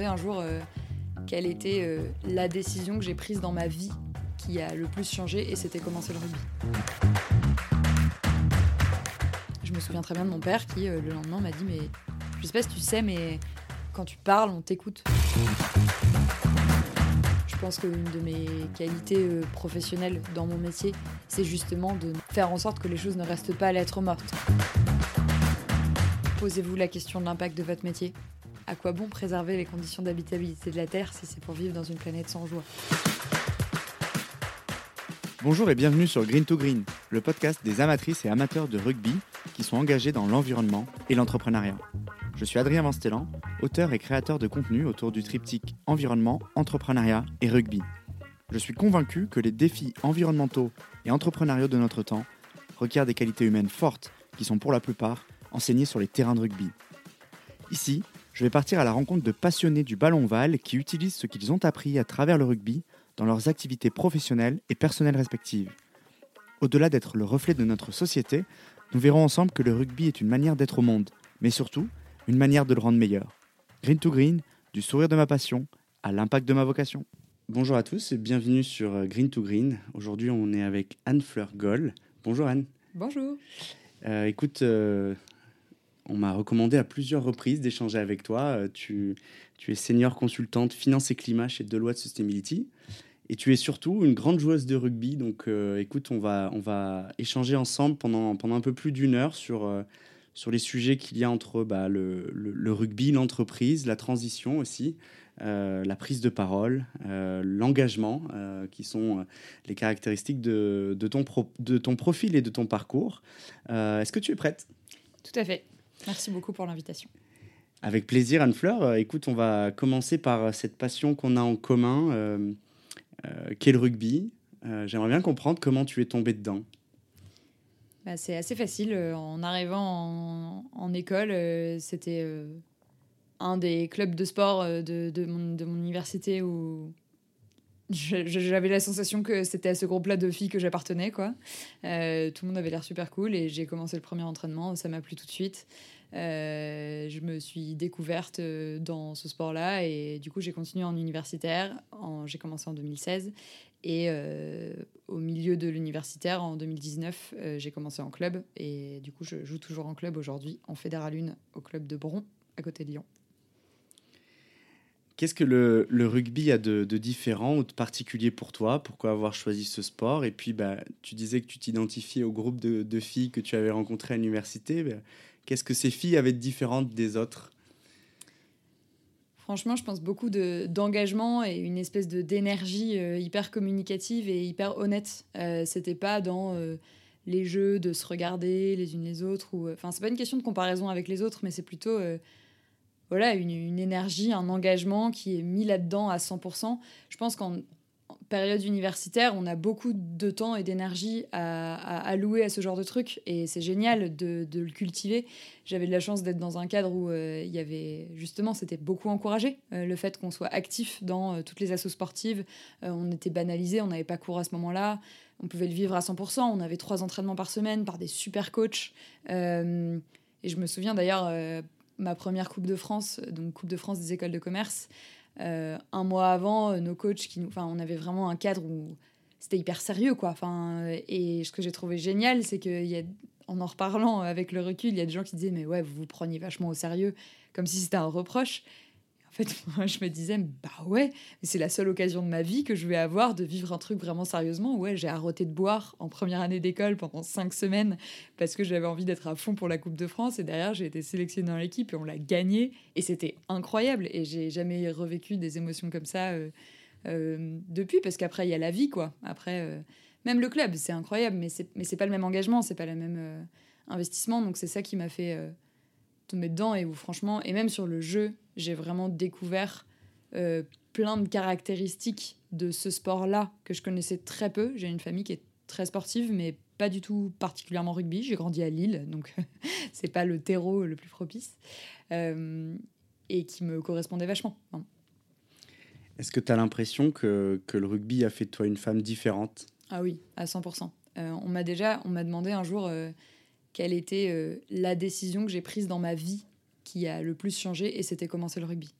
un jour euh, quelle était euh, la décision que j'ai prise dans ma vie qui a le plus changé et c'était commencer le rugby. Je me souviens très bien de mon père qui, euh, le lendemain, m'a dit Mais je sais pas si tu sais, mais quand tu parles, on t'écoute. Je pense qu'une de mes qualités professionnelles dans mon métier, c'est justement de faire en sorte que les choses ne restent pas à lettre morte. Posez-vous la question de l'impact de votre métier. À quoi bon préserver les conditions d'habitabilité de la Terre si c'est pour vivre dans une planète sans joie? Bonjour et bienvenue sur Green to Green, le podcast des amatrices et amateurs de rugby qui sont engagés dans l'environnement et l'entrepreneuriat. Je suis Adrien Vanstellan, auteur et créateur de contenu autour du triptyque environnement, entrepreneuriat et rugby. Je suis convaincu que les défis environnementaux et entrepreneuriaux de notre temps requièrent des qualités humaines fortes qui sont pour la plupart enseignées sur les terrains de rugby. Ici, je vais partir à la rencontre de passionnés du ballon ovale qui utilisent ce qu'ils ont appris à travers le rugby dans leurs activités professionnelles et personnelles respectives. Au-delà d'être le reflet de notre société, nous verrons ensemble que le rugby est une manière d'être au monde, mais surtout une manière de le rendre meilleur. Green to Green, du sourire de ma passion à l'impact de ma vocation. Bonjour à tous et bienvenue sur euh, Green to Green. Aujourd'hui, on est avec Anne-Fleur Goll. Bonjour Anne. Bonjour. Euh, écoute, euh, on m'a recommandé à plusieurs reprises d'échanger avec toi. Euh, Tu, es senior consultante finance et climat chez Deloitte Sustainability. Et tu es surtout une grande joueuse de rugby. Donc euh, écoute, on va, on va échanger ensemble pendant, pendant un peu plus d'une heure sur, euh, sur les sujets qu'il y a entre bah, le, le- rugby, l'entreprise, la transition aussi, la prise de parole, l'engagement, qui sont les caractéristiques de, de, ton de ton profil et de ton parcours. Est-ce que tu es prête? Tout à fait. Merci beaucoup pour l'invitation. Avec plaisir, Anne-Fleur. Euh, écoute, on va commencer par euh, cette passion qu'on a en commun, euh, euh, qu'est le rugby. Euh, J'aimerais bien comprendre comment tu es tombé dedans. Bah, c'est assez facile. En arrivant en, en école, c'était un des clubs de sport de, de mon, de mon université où j'avais la sensation que c'était à ce groupe-là de filles que j'appartenais. quoi. Euh, tout le monde avait l'air super cool et j'ai commencé le premier entraînement. Ça m'a plu tout de suite. Euh, je me suis découverte euh, dans ce sport-là et du coup j'ai continué en universitaire. J'ai commencé en 2016 et au milieu de l'universitaire, en 2019, euh, j'ai commencé en club. Et du coup, je joue toujours en club aujourd'hui, en Fédéral 1, au club de Bron, à côté de Lyon. Qu'est-ce que le, rugby a de, différent ou de particulier pour toi? Pourquoi avoir choisi ce sport? Et puis, bah, tu disais que tu t'identifiais au groupe de, filles que tu avais rencontrées à l'université. Bah, Qu'est-ce que ces filles avaient de différentes des autres? Franchement, je pense beaucoup de- d'engagement et une espèce de d'énergie euh, hyper communicative et hyper honnête. Euh, C'était pas dans euh, les jeux de se regarder les unes les autres. Enfin, c'est pas une question de comparaison avec les autres, mais c'est plutôt voilà, une, énergie, un engagement qui est mis là-dedans à 100%. Je pense qu'en en période universitaire, on a beaucoup de temps et d'énergie à, allouer à ce genre de truc et c'est génial de, le cultiver. J'avais de la chance d'être dans un cadre où euh, il y avait justement, c'était beaucoup encouragé euh, le fait qu'on soit actif dans euh, toutes les assos sportives. On était banalisé, on n'avait pas cours à ce moment-là. On pouvait le vivre à 100%. On avait trois entraînements par semaine par des super coachs. Et je me souviens d'ailleurs, ma première Coupe de France, donc Coupe de France des écoles de commerce, euh, un mois avant, euh, nos coachs, qui on avait vraiment un cadre où c'était hyper sérieux, quoi. Euh, et ce que j'ai trouvé génial, c'est qu'il y a, en en reparlant avec le recul, il y a des gens qui disaient, mais ouais, vous vous preniez vachement au sérieux, comme si c'était un reproche. En fait, moi, je me disais, bah ouais, c'est la seule occasion de ma vie que je vais avoir de vivre un truc vraiment sérieusement. Ouais, j'ai arrêté de boire en première année d'école pendant cinq semaines parce que j'avais envie d'être à fond pour la Coupe de France. Et derrière, j'ai été sélectionnée dans l'équipe et on l'a gagnée. Et c'était incroyable. Et j'ai jamais revécu des émotions comme ça euh, euh, depuis parce qu'après, il y a la vie, quoi. Après, euh, même le club, c'est incroyable, mais c'est pas le même engagement, c'est pas le même investissement. Donc c'est ça qui m'a fait tomber dedans et où franchement, et même sur le jeu, j'ai vraiment découvert euh, plein de caractéristiques de ce sport-là que je connaissais très peu. J'ai une famille qui est très sportive, mais pas du tout particulièrement rugby. J'ai grandi à Lille, donc c'est pas le terreau le plus propice. Euh, et qui me correspondait vachement. Est-ce que tu as l'impression que, que le rugby a fait de toi une femme différente? Ah oui, à 100%. Euh, on m'a déjà, on m'a demandé un jour quelle était la décision que j'ai prise dans ma vie qui a le plus changé, et c'était commencer le rugby.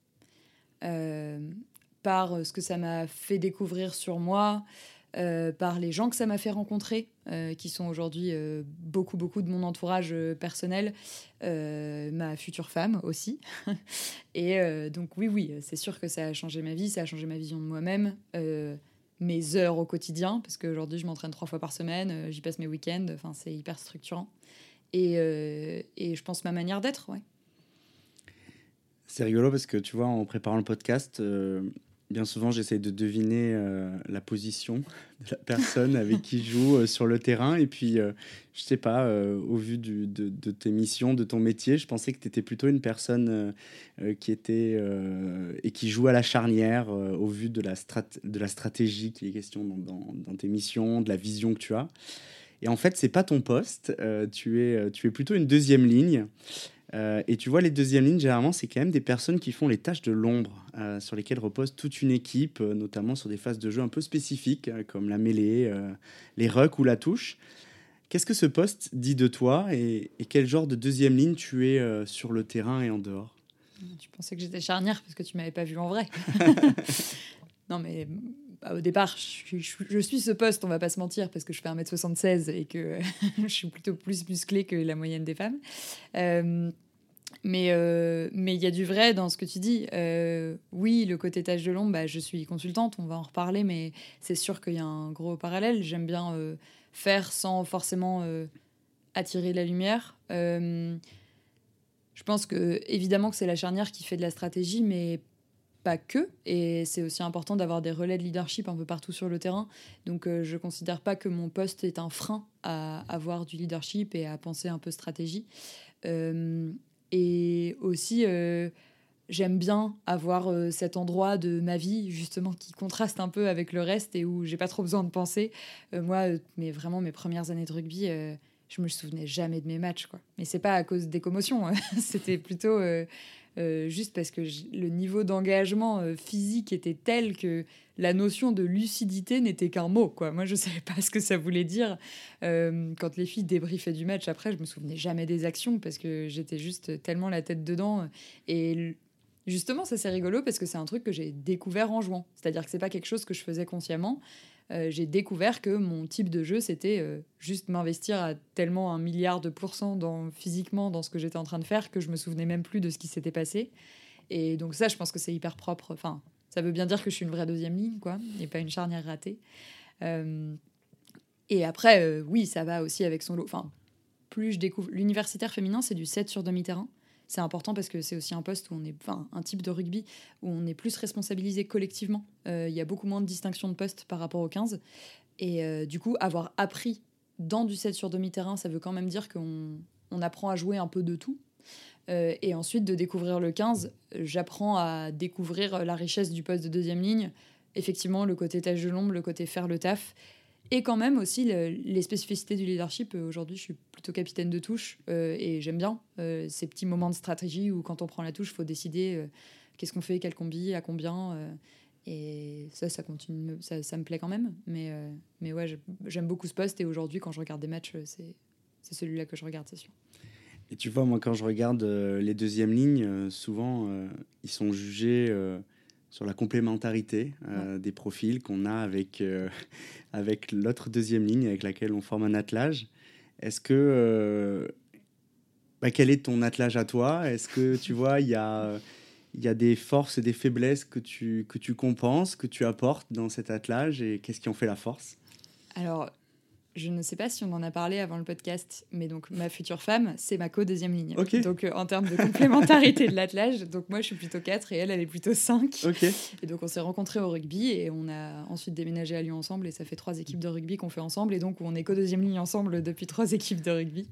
par ce que ça m'a fait découvrir sur moi, par les gens que ça m'a fait rencontrer, qui sont aujourd'hui beaucoup, beaucoup de mon entourage personnel, ma future femme aussi. Et donc oui, oui, c'est sûr que ça a changé ma vie, ça a changé ma vision de moi-même mes heures au quotidien, parce qu'aujourd'hui je m'entraîne trois fois par semaine, euh, j'y passe mes week-ends, enfin c'est hyper structurant. Et, euh, et, je pense ma manière d'être, ouais. C'est rigolo parce que tu vois, en préparant le podcast, euh, bien souvent j'essaie de deviner la position de la personne avec qui je joue sur le terrain. Et puis, je sais pas, au vu de, tes missions, de ton métier, je pensais que tu étais plutôt une personne qui était et qui joue à la charnière au vu de la, de la stratégie qui est question dans, dans, tes missions, de la vision que tu as. Et en fait, c'est pas ton poste. tu, es, tu es plutôt une deuxième ligne. Et tu vois, les deuxièmes lignes, généralement, c'est quand même des personnes qui font les tâches de l'ombre, sur lesquelles repose toute une équipe, notamment sur des phases de jeu un peu spécifiques, comme la mêlée, les rucks ou la touche. Qu'est-ce que ce poste dit de toi et, quel genre de deuxième ligne tu es euh, sur le terrain et en dehors? Tu pensais que j'étais charnière parce que tu m'avais pas vu en vrai. non, mais bah, au départ, je suis, ce poste, on va pas se mentir, parce que je fais 1m76 et que je suis plutôt plus musclée que la moyenne des femmes. Euh, mais euh, mais il y a du vrai dans ce que tu dis. oui, le côté tâche de l'ombre, bah, je suis consultante, on va en reparler, mais c'est sûr qu'il y a un gros parallèle. J'aime bien faire sans forcément euh, attirer la lumière. Euh, je pense que évidemment que c'est la charnière qui fait de la stratégie, mais pas que. Et c'est aussi important d'avoir des relais de leadership un peu partout sur le terrain. Donc euh, je considère pas que mon poste est un frein à avoir du leadership et à penser un peu stratégie. Et aussi j'aime bien avoir euh, cet endroit de ma vie justement qui contraste un peu avec le reste et où j'ai pas trop besoin de penser. Euh, moi, euh, mais vraiment mes premières années de rugby, je me souvenais jamais de mes matchs quoi. Mais c'est pas à cause des commotions, hein. c'était plutôt juste parce que le niveau d'engagement physique était tel que la notion de lucidité n'était qu'un mot quoi. Moi, je savais pas ce que ça voulait dire. quand les filles débriefaient du match après, je me souvenais jamais des actions parce que j'étais juste tellement la tête dedans et Justement, ça c'est rigolo parce que c'est un truc que j'ai découvert en jouant. C'est-à-dire que c'est pas quelque chose que je faisais consciemment. Euh, j'ai découvert que mon type de jeu, c'était euh, juste m'investir à tellement un milliard de pourcents dans, physiquement dans ce que j'étais en train de faire que je me souvenais même plus de ce qui s'était passé. Et donc ça, je pense que c'est hyper propre. Enfin, ça veut bien dire que je suis une vraie deuxième ligne, quoi, et pas une charnière ratée. Euh, et après, oui, ça va aussi avec son lot. Enfin, plus je découvre... L'universitaire féminin, c'est du 7 sur demi-terrain c'est important parce que c'est aussi un poste où on est, enfin, un type de rugby où on est plus responsabilisé collectivement. Euh, il y a beaucoup moins de distinction de poste par rapport au 15. Et euh, du coup, avoir appris dans du 7 sur demi-terrain, ça veut quand même dire qu'on on apprend à jouer un peu de tout. Euh, et ensuite, de découvrir le 15, j'apprends à découvrir la richesse du poste de deuxième ligne. Effectivement, le côté tâche de l'ombre, le côté faire le taf. Et quand même aussi les spécificités du leadership. Euh, aujourd'hui, je suis plutôt capitaine de touche euh, et j'aime bien euh, ces petits moments de stratégie où quand on prend la touche, il faut décider qu'est-ce qu'on fait, quel combi, à combien. et ça, ça continue, ça, ça, me plaît quand même. Mais, mais ouais, j'aime beaucoup ce poste et aujourd'hui, quand je regarde des matchs, c'est celui-là que je regarde, c'est sûr. Et tu vois, moi, quand je regarde les deuxièmes lignes, souvent, ils sont jugés sur la complémentarité euh, des profils qu'on a avec, euh, avec l'autre deuxième ligne avec laquelle on forme un attelage. Est-ce que... Euh, bah, quel est ton attelage à toi? Est-ce que tu vois, il y a, y a des forces et des faiblesses que tu, que tu compenses, que tu apportes dans cet attelage et qu'est-ce qui en fait la force? Alors, je ne sais pas si on en a parlé avant le podcast, mais donc ma future femme, c'est ma co-deuxième ligne. Donc euh, en termes de complémentarité de l'attelage, donc moi je suis plutôt 4 et elle, elle est plutôt 5. Et donc on s'est rencontrés au rugby et on a ensuite déménagé à Lyon ensemble et ça fait trois équipes de rugby qu'on fait ensemble et donc on est co-deuxième ligne ensemble depuis trois équipes de rugby.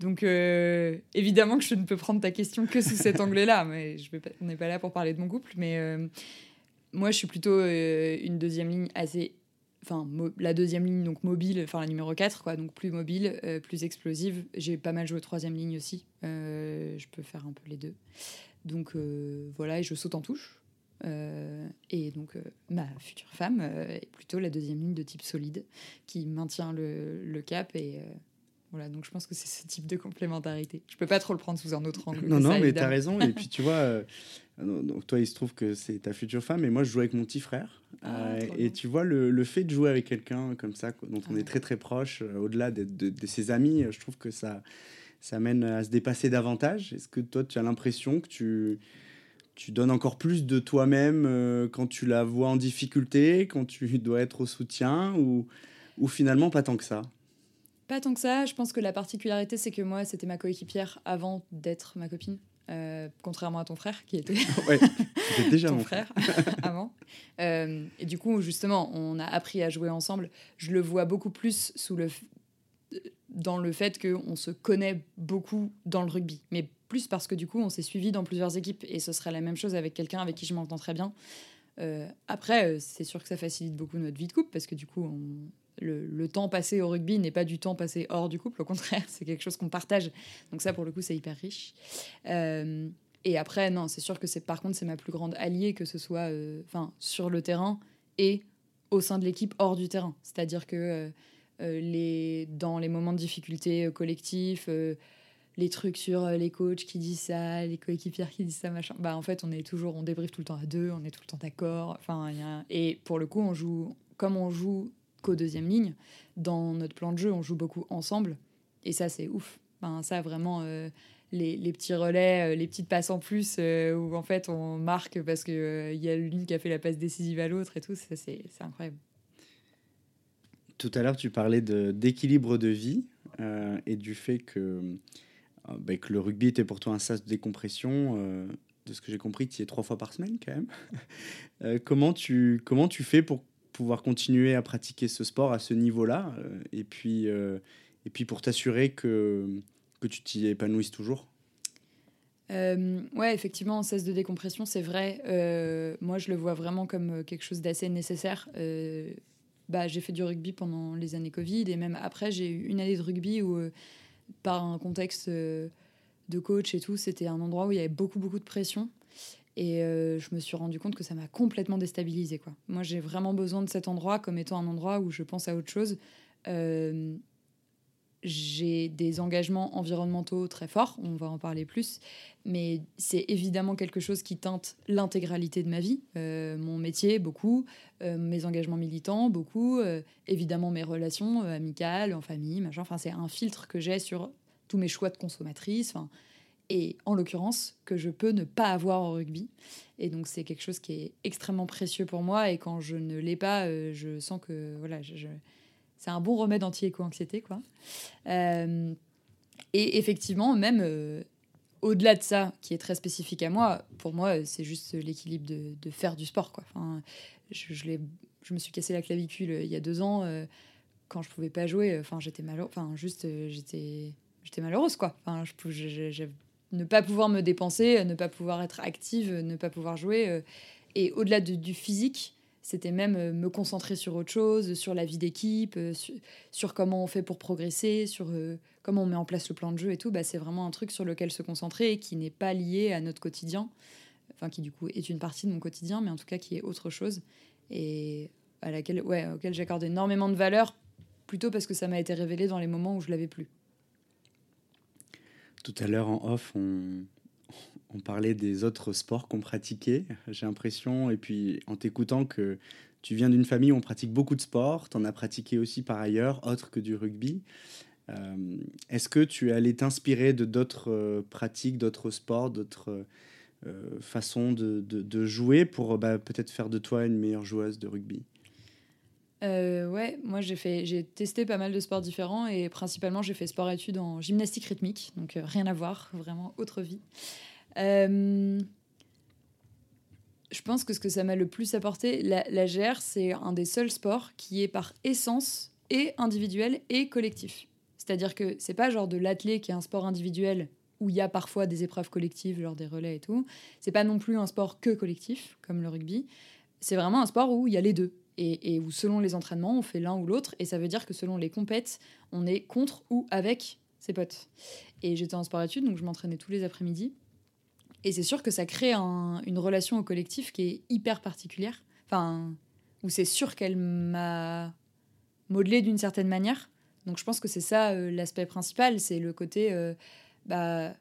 Donc euh, évidemment que je ne peux prendre ta question que sous cet angle-là, mais je vais on n'est pas là pour parler de mon couple, mais euh, moi je suis plutôt une deuxième ligne assez enfin la deuxième ligne donc mobile enfin la numéro 4 quoi donc plus mobile euh, plus explosive. J'ai pas mal joué troisième ligne aussi euh, je peux faire un peu les deux. Donc euh, voilà et je saute en touche. Et donc ma future femme est plutôt la deuxième ligne de type solide qui maintient le, le cap et voilà, donc je pense que c'est ce type de complémentarité. Je peux pas trop le prendre sous un autre angle. Non, non, mais tu as raison. Et puis tu vois, Donc toi, il se trouve que c'est ta future femme, et moi, je joue avec mon petit frère. Ah, et tu vois, le, le, fait de jouer avec quelqu'un comme ça, dont on est très très proche, au-delà de, de, de, ses amis, je trouve que ça, ça mène à se dépasser davantage. Est-ce que toi, tu as l'impression que tu, tu donnes encore plus de toi-même quand tu la vois en difficulté, quand tu dois être au soutien, ou, ou finalement pas tant que ça? Pas tant que ça. Je pense que la particularité, c'est que moi, c'était ma coéquipière avant d'être ma copine. Euh, contrairement à ton frère qui était ouais, déjà mon frère, avant. Euh, et du coup, justement, on a appris à jouer ensemble. Je le vois beaucoup plus sous le dans le fait qu'on se connaît beaucoup dans le rugby, mais plus parce que du coup, on s'est suivi dans plusieurs équipes et ce serait la même chose avec quelqu'un avec qui je m'entends très bien. Euh, après, c'est sûr que ça facilite beaucoup notre vie de couple parce que du coup, on, le, temps passé au rugby n'est pas du temps passé hors du couple, au contraire, c'est quelque chose qu'on partage. Donc ça, pour le coup, c'est hyper riche. Euh, et après, non, c'est sûr que c'est par contre, c'est ma plus grande alliée, que ce soit euh, sur le terrain et au sein de l'équipe hors du terrain. C'est-à-dire que euh, les, dans les moments de difficulté collectifs, les trucs sur les coachs qui disent ça, les coéquipières qui disent ça, machin. Bah en fait, on est toujours, on débriefe tout le temps à deux, on est tout le temps d'accord. Et pour le coup, on joue comme on joue deuxième ligne. Dans notre plan de jeu, on joue beaucoup ensemble. Et ça, c'est ouf. Enfin, ça, vraiment, euh, les, petits relais, euh, les petites passes en plus, euh, où en fait, on marque parce qu'il il y a l'une qui a fait la passe décisive à l'autre et tout. Ça, c'est incroyable. Tout à l'heure, tu parlais d'équilibre de, vie et du fait que, bah, que le rugby était pour toi un sas de décompression de ce que j'ai compris, tu y es trois fois par semaine quand même. comment, tu, comment tu fais pour pouvoir continuer à pratiquer ce sport à ce niveau-là euh, et, puis, euh, et puis pour t'assurer que, que tu t'y épanouisses toujours euh, ouais, effectivement, cesse de décompression, c'est vrai. moi, je le vois vraiment comme quelque chose d'assez nécessaire. bah, j'ai fait du rugby pendant les années Covid et même après, j'ai eu une année de rugby où, par un contexte de coach et tout, c'était un endroit où il y avait beaucoup, beaucoup de pression. Et euh, je me suis rendu compte que ça m'a complètement déstabilisée. Moi, j'ai vraiment besoin de cet endroit comme étant un endroit où je pense à autre chose. Euh, j'ai des engagements environnementaux très forts, on va en parler plus, mais c'est évidemment quelque chose qui teinte l'intégralité de ma vie. Euh, mon métier, beaucoup, mes engagements militants, beaucoup, évidemment mes relations amicales, en famille, machin. Enfin, c'est un filtre que j'ai sur tous mes choix de consommatrice. Et en l'occurrence que je peux ne pas avoir au rugby. Et donc c'est quelque chose qui est extrêmement précieux pour moi et quand je ne l'ai pas, euh, je sens que voilà, c'est un bon remède anti-éco-anxiété. quoi. Euh, et effectivement, même euh, au-delà de ça, qui est très spécifique à moi, pour moi, c'est juste l'équilibre de, faire du sport. Quoi. Enfin, je, je, je, me suis cassé la clavicule il y a deux ans quand je pouvais pas jouer. Enfin, j'étais malheureuse. Enfin, juste, j'étais j'étais malheureuse quoi. Enfin, ne pas pouvoir me dépenser, ne pas pouvoir être active, ne pas pouvoir jouer. Euh, et au-delà du physique, c'était même euh, me concentrer sur autre chose, sur la vie d'équipe, euh, sur, comment on fait pour progresser, sur comment on met en place le plan de jeu et tout. Bah, c'est vraiment un truc sur lequel se concentrer et qui n'est pas lié à notre quotidien. Enfin, qui du coup est une partie de mon quotidien, mais en tout cas qui est autre chose. Et à laquelle, ouais, auquel j'accorde énormément de valeur, plutôt parce que ça m'a été révélé dans les moments où je l'avais plus. Tout à l'heure en off, on, parlait des autres sports qu'on pratiquait. J'ai l'impression, et puis en t'écoutant, que tu viens d'une famille où on pratique beaucoup de sports. Tu en as pratiqué aussi par ailleurs, autre que du rugby. Euh, est-ce que tu allé t'inspirer de d'autres euh, pratiques, d'autres sports, d'autres euh, façons de, de, jouer pour bah, peut-être faire de toi une meilleure joueuse de rugby? Euh, ouais, moi j'ai fait, j'ai testé pas mal de sports différents et principalement j'ai fait sport-études en gymnastique rythmique, donc euh, rien à voir, vraiment autre vie. Euh, je pense que ce que ça m'a le plus apporté, la, la GR, c'est un des seuls sports qui est par essence et individuel et collectif. C'est-à-dire que c'est pas genre de l'athlé qui est un sport individuel où il y a parfois des épreuves collectives, genre des relais et tout. C'est pas non plus un sport que collectif, comme le rugby. C'est vraiment un sport où il y a les deux et, où selon les entraînements, on fait l'un ou l'autre. Et ça veut dire que selon les compètes, on est contre ou avec ses potes. Et j'étais en sport-études, donc je m'entraînais tous les après-midi. Et c'est sûr que ça crée une relation au collectif qui est hyper particulière. Enfin, où c'est sûr qu'elle m'a modelé d'une certaine manière. Donc je pense que c'est ça euh, l'aspect principal, c'est le côté... Euh, bah,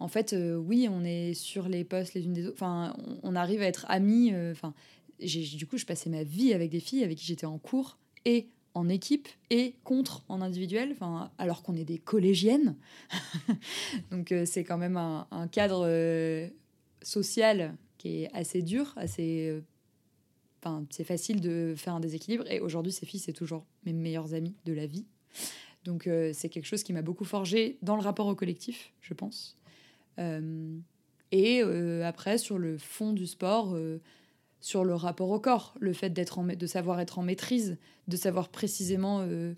en fait, oui, on est sur les postes les unes des autres. Enfin, on, arrive à être amis. Enfin, du coup, je passais ma vie avec des filles avec qui j'étais en cours et en équipe et contre en individuel, alors qu'on est des collégiennes. Donc euh, c'est quand même un, cadre euh, social qui est assez dur, assez... Euh, enfin, c'est facile de faire un déséquilibre. Et aujourd'hui, ces filles, c'est toujours mes meilleures amies de la vie. Donc c'est quelque chose qui m'a beaucoup forgé dans le rapport au collectif, je pense. et après, sur le fond du sport sur le rapport au corps, le fait d'être de savoir être en maîtrise, de savoir précisément euh,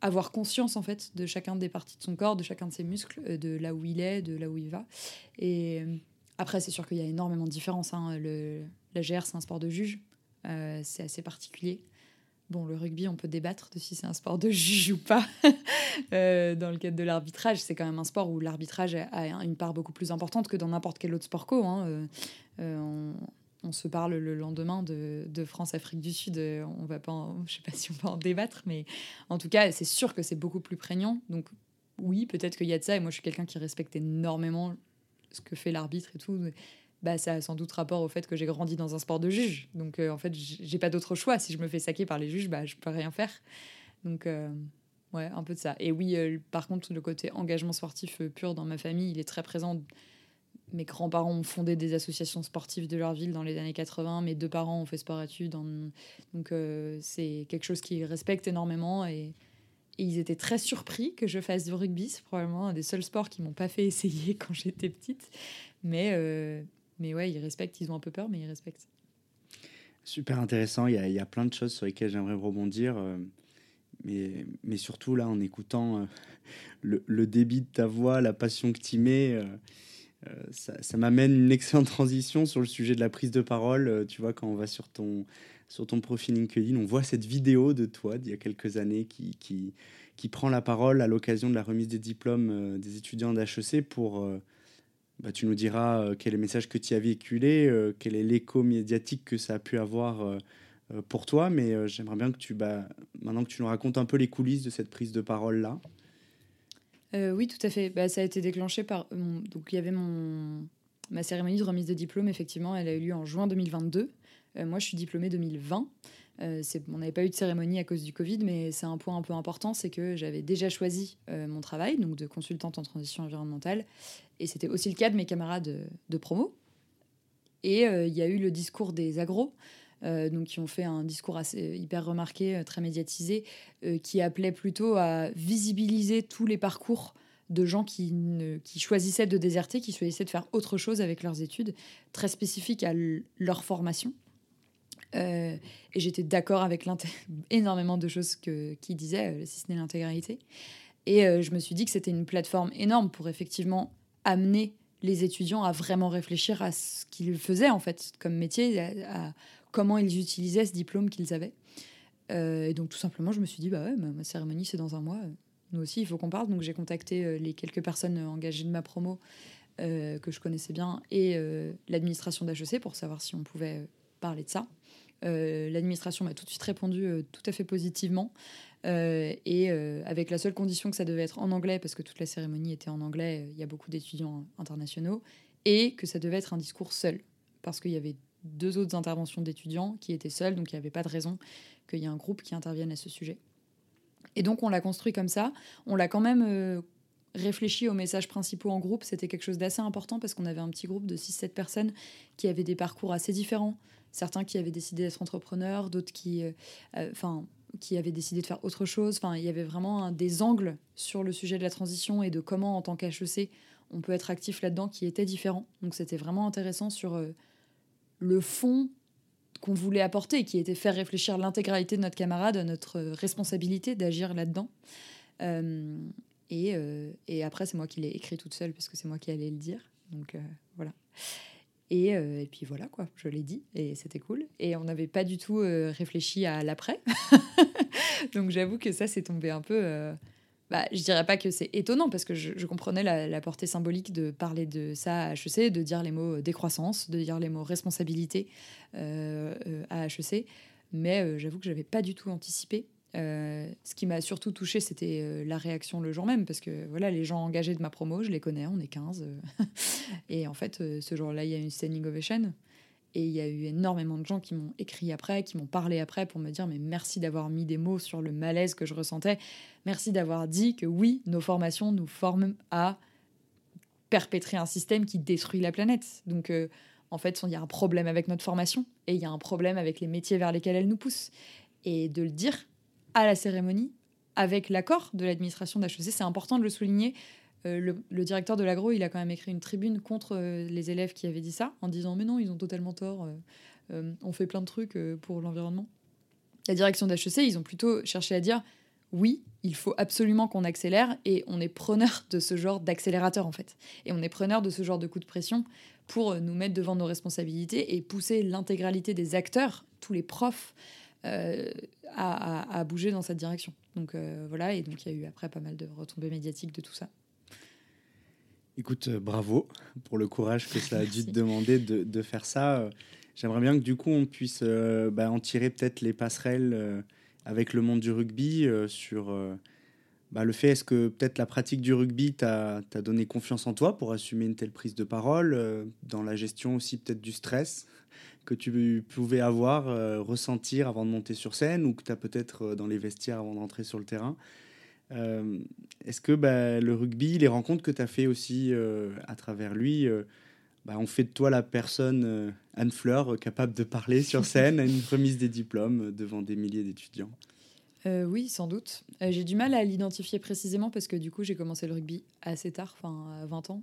avoir conscience en fait de chacun des parties de son corps, de chacun de ses muscles, euh, de là où il est, de là où il va. Et euh, après, c'est sûr qu'il y a énormément de différences. Hein. Le, la GR, c'est un sport de juge, c'est assez particulier. Bon, le rugby, on peut débattre de si c'est un sport de juge ou pas. dans le cadre de l'arbitrage, c'est quand même un sport où l'arbitrage a une part beaucoup plus importante que dans n'importe quel autre sport co. Hein se parle le lendemain de, France-Afrique du Sud. Euh, on va pas, je sais pas si on va en débattre, mais en tout cas, c'est sûr que c'est beaucoup plus prégnant. Donc oui, peut-être qu'il y a de ça. Et moi, je suis quelqu'un qui respecte énormément ce que fait l'arbitre et tout. Bah, ça a sans doute rapport au fait que j'ai grandi dans un sport de juge. Donc euh, en fait, j'ai pas d'autre choix. Si je me fais saquer par les juges, bah, je peux rien faire. Donc euh, ouais, un peu de ça. Et oui, par contre, le côté engagement sportif pur dans ma famille, il est très présent mes grands-parents ont fondé des associations sportives de leur ville dans les années 80. Mes deux parents ont fait sport-études. Donc, euh, c'est quelque chose qu'ils respectent énormément. Et, ils étaient très surpris que je fasse du rugby. C'est probablement un des seuls sports qui m'ont pas fait essayer quand j'étais petite. Mais, euh, mais ouais, ils respectent. Ils ont un peu peur, mais ils respectent. Super intéressant. Il y a, il y a plein de choses sur lesquelles j'aimerais rebondir. Euh, mais, mais surtout, là, en écoutant le, le, débit de ta voix, la passion que tu mets euh, ça, m'amène une excellente transition sur le sujet de la prise de parole. Euh, tu vois, quand on va sur ton, sur ton profil LinkedIn, on voit cette vidéo de toi d'il y a quelques années qui, qui, qui prend la parole à l'occasion de la remise des diplômes euh, des étudiants d'HEC pour... bah, tu nous diras quel est le message que tu as véhiculé, quel est l'écho médiatique que ça a pu avoir pour toi, mais j'aimerais bien que tu, bah, maintenant que tu nous racontes un peu les coulisses de cette prise de parole-là. Euh, oui, tout à fait. Bah, ça a été déclenché par. donc, il y avait mon, ma cérémonie de remise de diplôme, effectivement, elle a eu lieu en juin 2022. Euh, moi, je suis diplômée 2020. Euh, on n'avait pas eu de cérémonie à cause du Covid, mais c'est un point un peu important, c'est que j'avais déjà choisi mon travail, donc de consultante en transition environnementale, et c'était aussi le cas de mes camarades de promo. Et il y a eu le discours des agros, donc qui ont fait un discours assez hyper remarqué, euh, très médiatisé, euh, qui appelait plutôt à visibiliser tous les parcours de gens qui, qui choisissaient de déserter, qui choisissaient de faire autre chose avec leurs études, très spécifiques à leur formation. et j'étais d'accord avec énormément de choses qu'ils disaient, si ce n'est l'intégralité. Et je me suis dit que c'était une plateforme énorme pour effectivement amener les étudiants à vraiment réfléchir à ce qu'ils faisaient en fait comme métier, à, comment ils utilisaient ce diplôme qu'ils avaient. Euh, et donc tout simplement, je me suis dit, bah ouais, ma, cérémonie c'est dans un mois. Nous aussi, il faut qu'on parle. Donc j'ai contacté euh, les quelques personnes engagées de ma promo euh, que je connaissais bien et l'administration d'HEC pour savoir si on pouvait parler de ça. l'administration m'a tout de suite répondu tout à fait positivement. et avec la seule condition que ça devait être en anglais, parce que toute la cérémonie était en anglais, il y a beaucoup d'étudiants internationaux, et que ça devait être un discours seul, parce qu'il y avait deux autres interventions d'étudiants qui étaient seuls, donc il n'y avait pas de raison qu'il y ait un groupe qui intervienne à ce sujet. Et donc on l'a construit comme ça. On l'a quand même euh, réfléchi aux messages principaux en groupe. C'était quelque chose d'assez important parce qu'on avait un petit groupe de 6-7 personnes qui avaient des parcours assez différents. Certains qui avaient décidé d'être entrepreneurs, d'autres qui, euh, euh, enfin, qui avaient décidé de faire autre chose. Enfin, il y avait vraiment des angles sur le sujet de la transition et de comment, en tant qu'HEC, on peut être actif là-dedans qui étaient différents. Donc c'était vraiment intéressant sur le fond qu'on voulait apporter, qui était faire réfléchir l'intégralité de notre camarade à notre responsabilité d'agir là-dedans. Euh, euh, et, après, c'est moi qui l'ai écrit toute seule, parce que c'est moi qui allais le dire. Donc euh, voilà. Et, puis voilà, quoi, je l'ai dit, et c'était cool. Et on n'avait pas du tout réfléchi à l'après. Donc j'avoue que ça, c'est tombé un peu bah, je dirais pas que c'est étonnant parce que je, comprenais la, portée symbolique de parler de ça à HEC, de dire les mots décroissance, de dire les mots responsabilité euh, euh, à HEC. Mais euh, j'avoue que je n'avais pas du tout anticipé ce qui m'a surtout touché, c'était la réaction le jour même, parce que voilà, les gens engagés de ma promo, je les connais, on est 15. et en fait, ce jour-là, il y a une standing ovation. Et il y a eu énormément de gens qui m'ont écrit après, qui m'ont parlé après pour me dire mais merci d'avoir mis des mots sur le malaise que je ressentais. Merci d'avoir dit que oui, nos formations nous forment à perpétrer un système qui détruit la planète. Donc euh, en fait, il y a un problème avec notre formation et il y a un problème avec les métiers vers lesquels elle nous pousse. Et de le dire à la cérémonie, avec l'accord de l'administration d'HEC, c'est important de le souligner euh, le, directeur de l'agro, il a quand même écrit une tribune contre euh, les élèves qui avaient dit ça, en disant mais non, ils ont totalement tort, euh, on fait plein de trucs pour l'environnement. La direction d'HEC, ils ont plutôt cherché à dire oui, il faut absolument qu'on accélère et on est preneur de ce genre d'accélérateur en fait. Et on est preneur de ce genre de coup de pression pour nous mettre devant nos responsabilités et pousser l'intégralité des acteurs, tous les profs, à, bouger dans cette direction. Donc voilà, et donc il y a eu après pas mal de retombées médiatiques de tout ça. Écoute, euh, bravo pour le courage que ça a dû te demander de, faire ça. Euh, j'aimerais bien que du coup on puisse euh, bah, en tirer peut-être les passerelles avec le monde du rugby sur bah, le fait est-ce que peut-être la pratique du rugby t'a donné confiance en toi pour assumer une telle prise de parole, dans la gestion aussi peut-être du stress que tu pouvais avoir, ressentir avant de monter sur scène ou que tu as peut-être dans les vestiaires avant d'entrer sur le terrain? Euh, est-ce que bah, le rugby, les rencontres que tu as fait aussi euh, à travers lui, euh, bah, ont fait de toi la personne, Anne Fleur, capable de parler sur scène à une remise des diplômes devant des milliers d'étudiants? Oui, sans doute. j'ai du mal à l'identifier précisément parce que du coup, j'ai commencé le rugby assez tard, enfin à 20 ans.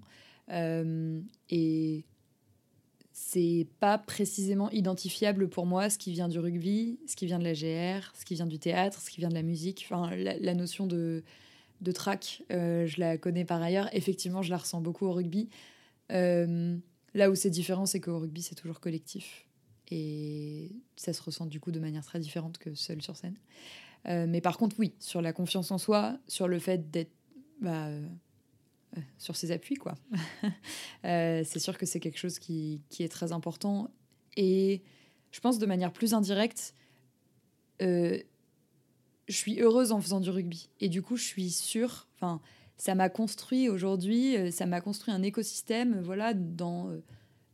et c'est pas précisément identifiable pour moi ce qui vient du rugby, ce qui vient de la GR, ce qui vient du théâtre, ce qui vient de la musique. Enfin, la, notion de, de track, euh, je la connais par ailleurs. Effectivement, je la ressens beaucoup au rugby. Euh, là où c'est différent, c'est qu'au rugby, c'est toujours collectif. Et ça se ressent du coup de manière très différente que seul sur scène. Euh, mais par contre, oui, sur la confiance en soi, sur le fait d'être bah, sur ses appuis, quoi. Euh, c'est sûr que c'est quelque chose qui, est très important. Et je pense de manière plus indirecte, euh, je suis heureuse en faisant du rugby. Et du coup, je suis sûre, enfin, ça m'a construit aujourd'hui, ça m'a construit un écosystème, voilà, dans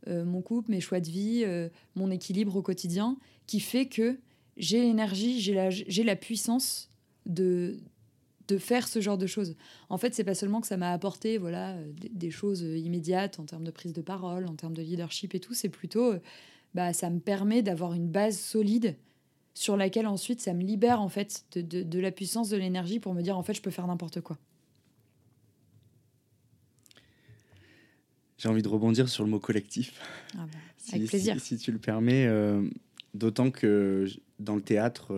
mon couple, mes choix de vie, mon équilibre au quotidien, qui fait que j'ai l'énergie, j'ai la, la puissance de, de faire ce genre de choses. En fait, c'est pas seulement que ça m'a apporté voilà euh, des, choses euh, immédiates en termes de prise de parole, en termes de leadership et tout. C'est plutôt, euh, bah, ça me permet d'avoir une base solide sur laquelle ensuite ça me libère en fait de, la puissance de l'énergie pour me dire en fait je peux faire n'importe quoi. J'ai envie de rebondir sur le mot collectif. Ah bah, avec plaisir. Si, tu le permets, d'autant que dans le théâtre,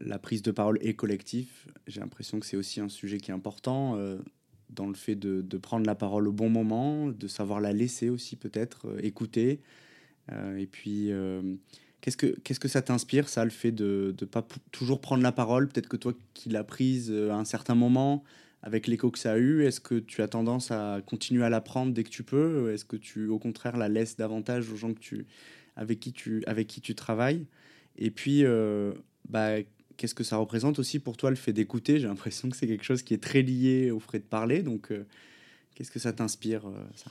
la prise de parole est collective. J'ai l'impression que c'est aussi un sujet qui est important euh, dans le fait de, prendre la parole au bon moment, de savoir la laisser aussi peut-être, euh, écouter. Euh, et puis, qu'est-ce que qu'est-ce que ça t'inspire, ça, le fait de ne pas toujours prendre la parole? Peut-être que toi qui l'as prise à un certain moment, avec l'écho que ça a eu, est-ce que tu as tendance à continuer à la prendre dès que tu peux? Est-ce que tu, au contraire, la laisses davantage aux gens que tu, avec, qui tu, avec qui tu travailles? Et puis, bah, qu'est-ce que ça représente aussi pour toi le fait d'écouter? J'ai l'impression que c'est quelque chose qui est très lié au fait de parler. Donc, euh, qu'est-ce que ça t'inspire euh, ça?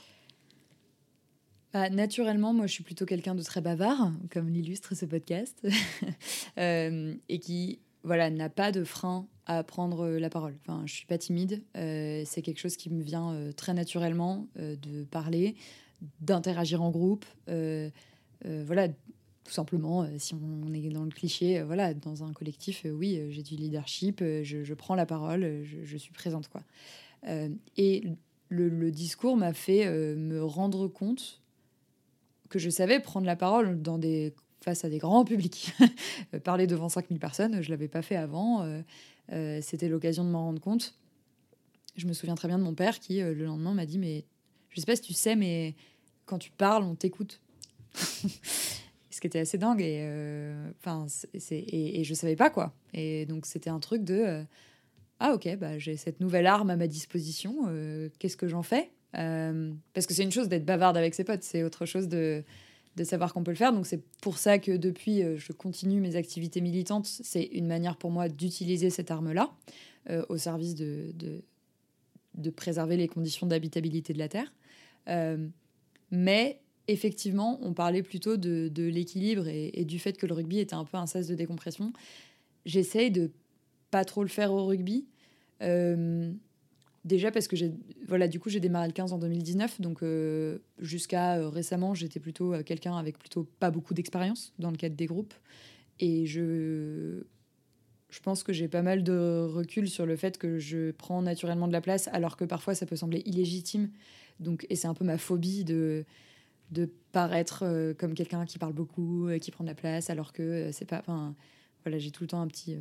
Bah, naturellement, moi, je suis plutôt quelqu'un de très bavard, comme l'illustre ce podcast, euh, et qui, voilà, n'a pas de frein à prendre la parole. Enfin, je suis pas timide. c'est quelque chose qui me vient très naturellement de parler, d'interagir en groupe. voilà, tout simplement, euh, si on est dans le cliché, euh, voilà, dans un collectif, euh, oui, j'ai du leadership, je, prends la parole, je, suis présente, quoi. et le, discours m'a fait me rendre compte que je savais prendre la parole dans des, face à des grands publics. Parler devant 5000 personnes, je ne l'avais pas fait avant. C'était l'occasion de m'en rendre compte. Je me souviens très bien de mon père qui, le lendemain, m'a dit Mais je ne sais pas si tu sais, mais quand tu parles, on t'écoute. ce qui était assez dingue et euh, enfin c'est et, je savais pas quoi et donc c'était un truc de euh, ah ok bah j'ai cette nouvelle arme à ma disposition euh, qu'est-ce que j'en fais? Parce que c'est une chose d'être bavarde avec ses potes c'est autre chose de de savoir qu'on peut le faire. Donc c'est pour ça que depuis, je continue mes activités militantes. C'est une manière pour moi d'utiliser cette arme-là au service de, de, préserver les conditions d'habitabilité de la Terre. Mais effectivement, on parlait plutôt de, de l'équilibre et, du fait que le rugby était un peu un sas de décompression. J'essaye de pas trop le faire au rugby. Euh, Déjà parce que j'ai voilà du coup j'ai démarré le 15 en 2019 donc euh, jusqu'à euh, récemment j'étais plutôt quelqu'un avec plutôt pas beaucoup d'expérience dans le cadre des groupes et je je pense que j'ai pas mal de recul sur le fait que je prends naturellement de la place alors que parfois ça peut sembler illégitime donc et c'est un peu ma phobie de de paraître comme quelqu'un qui parle beaucoup qui prend de la place alors que c'est pas enfin voilà j'ai tout le temps un petit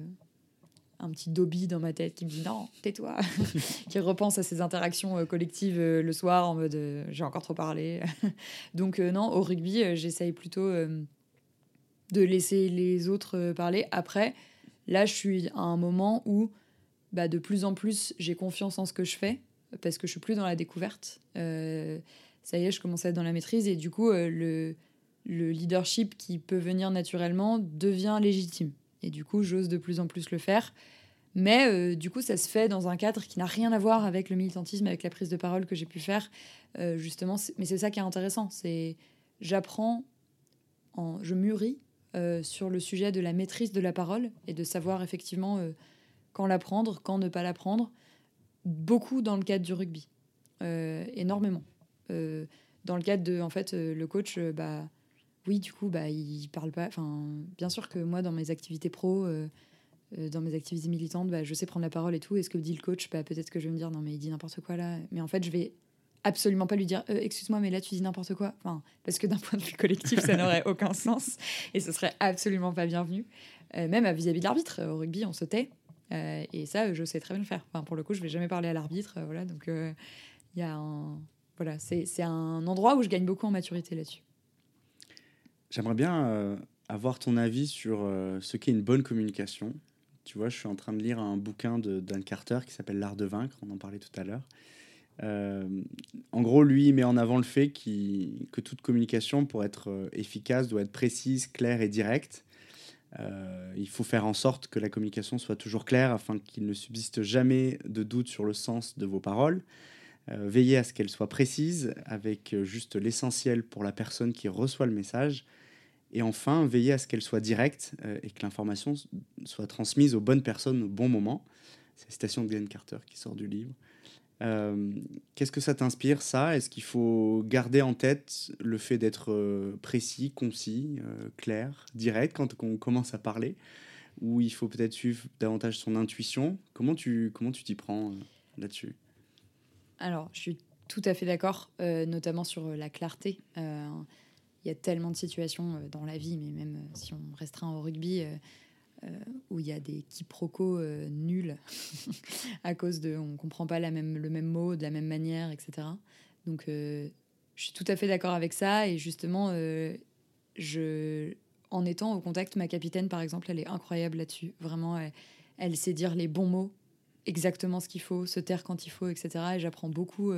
un petit Dobby dans ma tête qui me dit non, tais-toi, qui repense à ses interactions euh, collectives euh, le soir en mode euh, j'ai encore trop parlé. Donc non, au rugby, j'essaye plutôt de laisser les autres parler. Après, là, je suis à un moment où bah, de plus en plus j'ai confiance en ce que je fais parce que je suis plus dans la découverte. Ça y est, je commence à être dans la maîtrise et du coup, le, le leadership qui peut venir naturellement devient légitime. Et du coup, j'ose de plus en plus le faire. Mais euh, du coup, ça se fait dans un cadre qui n'a rien à voir avec le militantisme, avec la prise de parole que j'ai pu faire. Euh, justement, mais c'est ça qui est intéressant. C'est j'apprends, en, je mûris euh, sur le sujet de la maîtrise de la parole et de savoir effectivement quand la prendre, quand ne pas la prendre. Beaucoup dans le cadre du rugby, énormément. Dans le cadre de, en fait, le coach, bah oui, du coup, bah, il parle pas. Enfin, bien sûr que moi, dans mes activités pro, euh, euh, dans mes activités militantes, bah, je sais prendre la parole et tout. Et ce que dit le coach, bah, peut-être que je vais me dire non, mais il dit n'importe quoi là. Mais en fait, je vais absolument pas lui dire euh, excuse-moi, mais là tu dis n'importe quoi. Enfin, parce que d'un point de vue collectif, ça n'aurait aucun sens et ce serait absolument pas bienvenu. même vis-à-vis de l'arbitre, au rugby, on se tait. et ça, je sais très bien le faire. Enfin, pour le coup, je vais jamais parler à l'arbitre. voilà, donc il y a un. Voilà, c'est un endroit où je gagne beaucoup en maturité là-dessus. J'aimerais bien euh, avoir ton avis sur euh, ce qu'est une bonne communication. Tu vois, je suis en train de lire un bouquin de Dan Carter qui s'appelle L'art de vaincre, on en parlait tout à l'heure. Euh, en gros, lui, il met en avant le fait que toute communication, pour être efficace, doit être précise, claire et directe. il faut faire en sorte que la communication soit toujours claire afin qu'il ne subsiste jamais de doute sur le sens de vos paroles. Veillez à ce qu'elle soit précise, avec juste l'essentiel pour la personne qui reçoit le message, et enfin, veiller à ce qu'elle soit directe euh, et que l'information soit transmise aux bonnes personnes au bon moment. C'est la citation de Glenn Carter qui sort du livre. Euh, qu'est-ce que ça t'inspire, ça? Est-ce qu'il faut garder en tête le fait d'être euh, précis, concis, clair, direct quand on commence à parler? Ou il faut peut-être suivre davantage son intuition? Comment tu comment tu t'y prends là-dessus? Alors, je suis tout à fait d'accord, notamment sur la clarté il y a tellement de situations euh, dans la vie, mais même euh, si on restreint au rugby, euh, où il y a des quiproquos nuls à cause de on comprend pas le même mot de la même manière, etc. Donc je suis tout à fait d'accord avec ça et justement en étant au contact ma capitaine par exemple elle est incroyable là-dessus vraiment elle, sait dire les bons mots exactement ce qu'il faut se taire quand il faut etc et j'apprends beaucoup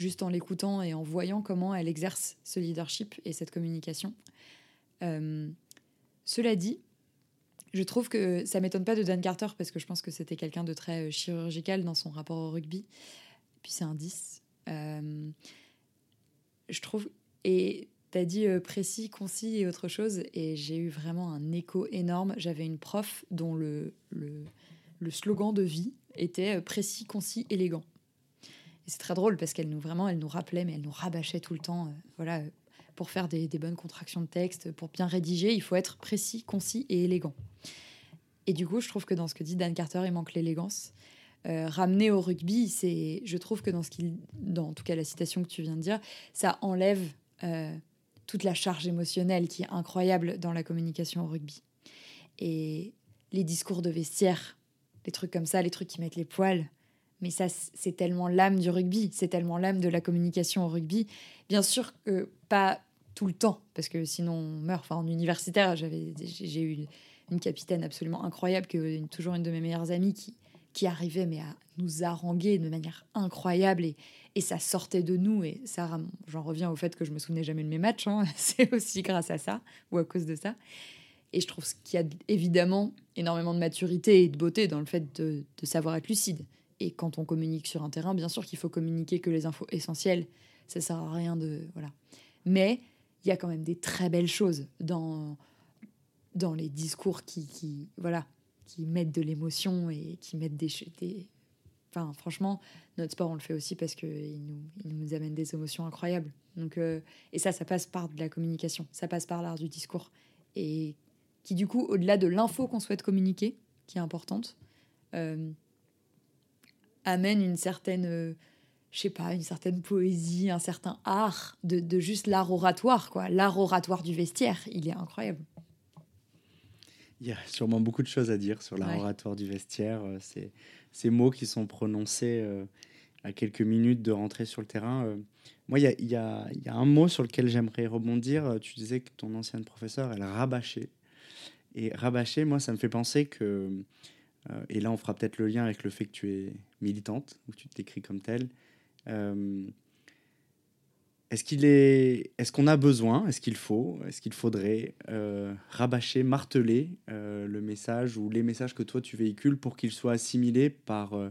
juste en l'écoutant et en voyant comment elle exerce ce leadership et cette communication. Euh, cela dit, je trouve que ça m'étonne pas de Dan Carter parce que je pense que c'était quelqu'un de très euh, chirurgical dans son rapport au rugby. Puis c'est un 10. Euh, je trouve. Et tu as dit précis, concis et autre chose. Et j'ai eu vraiment un écho énorme. J'avais une prof dont le, le slogan de vie était précis, concis, élégant c'est très drôle parce qu'elle nous vraiment, elle nous rappelait, mais elle nous rabâchait tout le temps. Euh, voilà, pour faire des, bonnes contractions de texte, pour bien rédiger, il faut être précis, concis et élégant. Et du coup, je trouve que dans ce que dit Dan Carter, il manque l'élégance. Euh, ramener au rugby, c'est, je trouve que dans ce qu'il, dans en tout cas la citation que tu viens de dire, ça enlève euh, toute la charge émotionnelle qui est incroyable dans la communication au rugby. Et les discours de vestiaire, les trucs comme ça, les trucs qui mettent les poils, mais ça, c'est tellement l'âme du rugby, c'est tellement l'âme de la communication au rugby. Bien sûr que pas tout le temps, parce que sinon on meurt. En universitaire, j'avais, j'ai eu une capitaine absolument incroyable, que toujours une de mes meilleures amies, qui, qui arrivait mais à nous haranguer de manière incroyable et, et ça sortait de nous. Et ça, j'en reviens au fait que je me souvenais jamais de mes matchs. Hein. C'est aussi grâce à ça ou à cause de ça. Et je trouve qu'il y a évidemment énormément de maturité et de beauté dans le fait de, savoir être lucide. Et quand on communique sur un terrain, bien sûr qu'il faut communiquer que les infos essentielles. Ça sert à rien de voilà. Mais il y a quand même des très belles choses dans dans les discours qui, qui voilà qui mettent de l'émotion et qui mettent des, des enfin franchement notre sport on le fait aussi parce que il nous, il nous amène des émotions incroyables donc euh, et ça ça passe par de la communication ça passe par l'art du discours et qui du coup au-delà de l'info qu'on souhaite communiquer qui est importante euh, amène une certaine euh, je sais pas une certaine poésie un certain art de, de juste l'art oratoire quoi l'art oratoire du vestiaire il est incroyable il y a sûrement beaucoup de choses à dire sur l'art oratoire du vestiaire. C'est ces mots qui sont prononcés euh, à quelques minutes de rentrer sur le terrain. Euh, moi, il y a, un mot sur lequel j'aimerais rebondir. Tu disais que ton ancienne professeure, elle rabâchait. Et rabâcher, moi, ça me fait penser que, euh, et là, on fera peut-être le lien avec le fait que tu es militante, ou tu te décris comme telle. Est-ce qu'il est, est-ce qu'on a besoin, est-ce qu'il faut, est-ce qu'il faudrait euh, rabâcher, marteler euh, le message ou les messages que toi tu véhicules pour qu'ils soient assimilés par euh,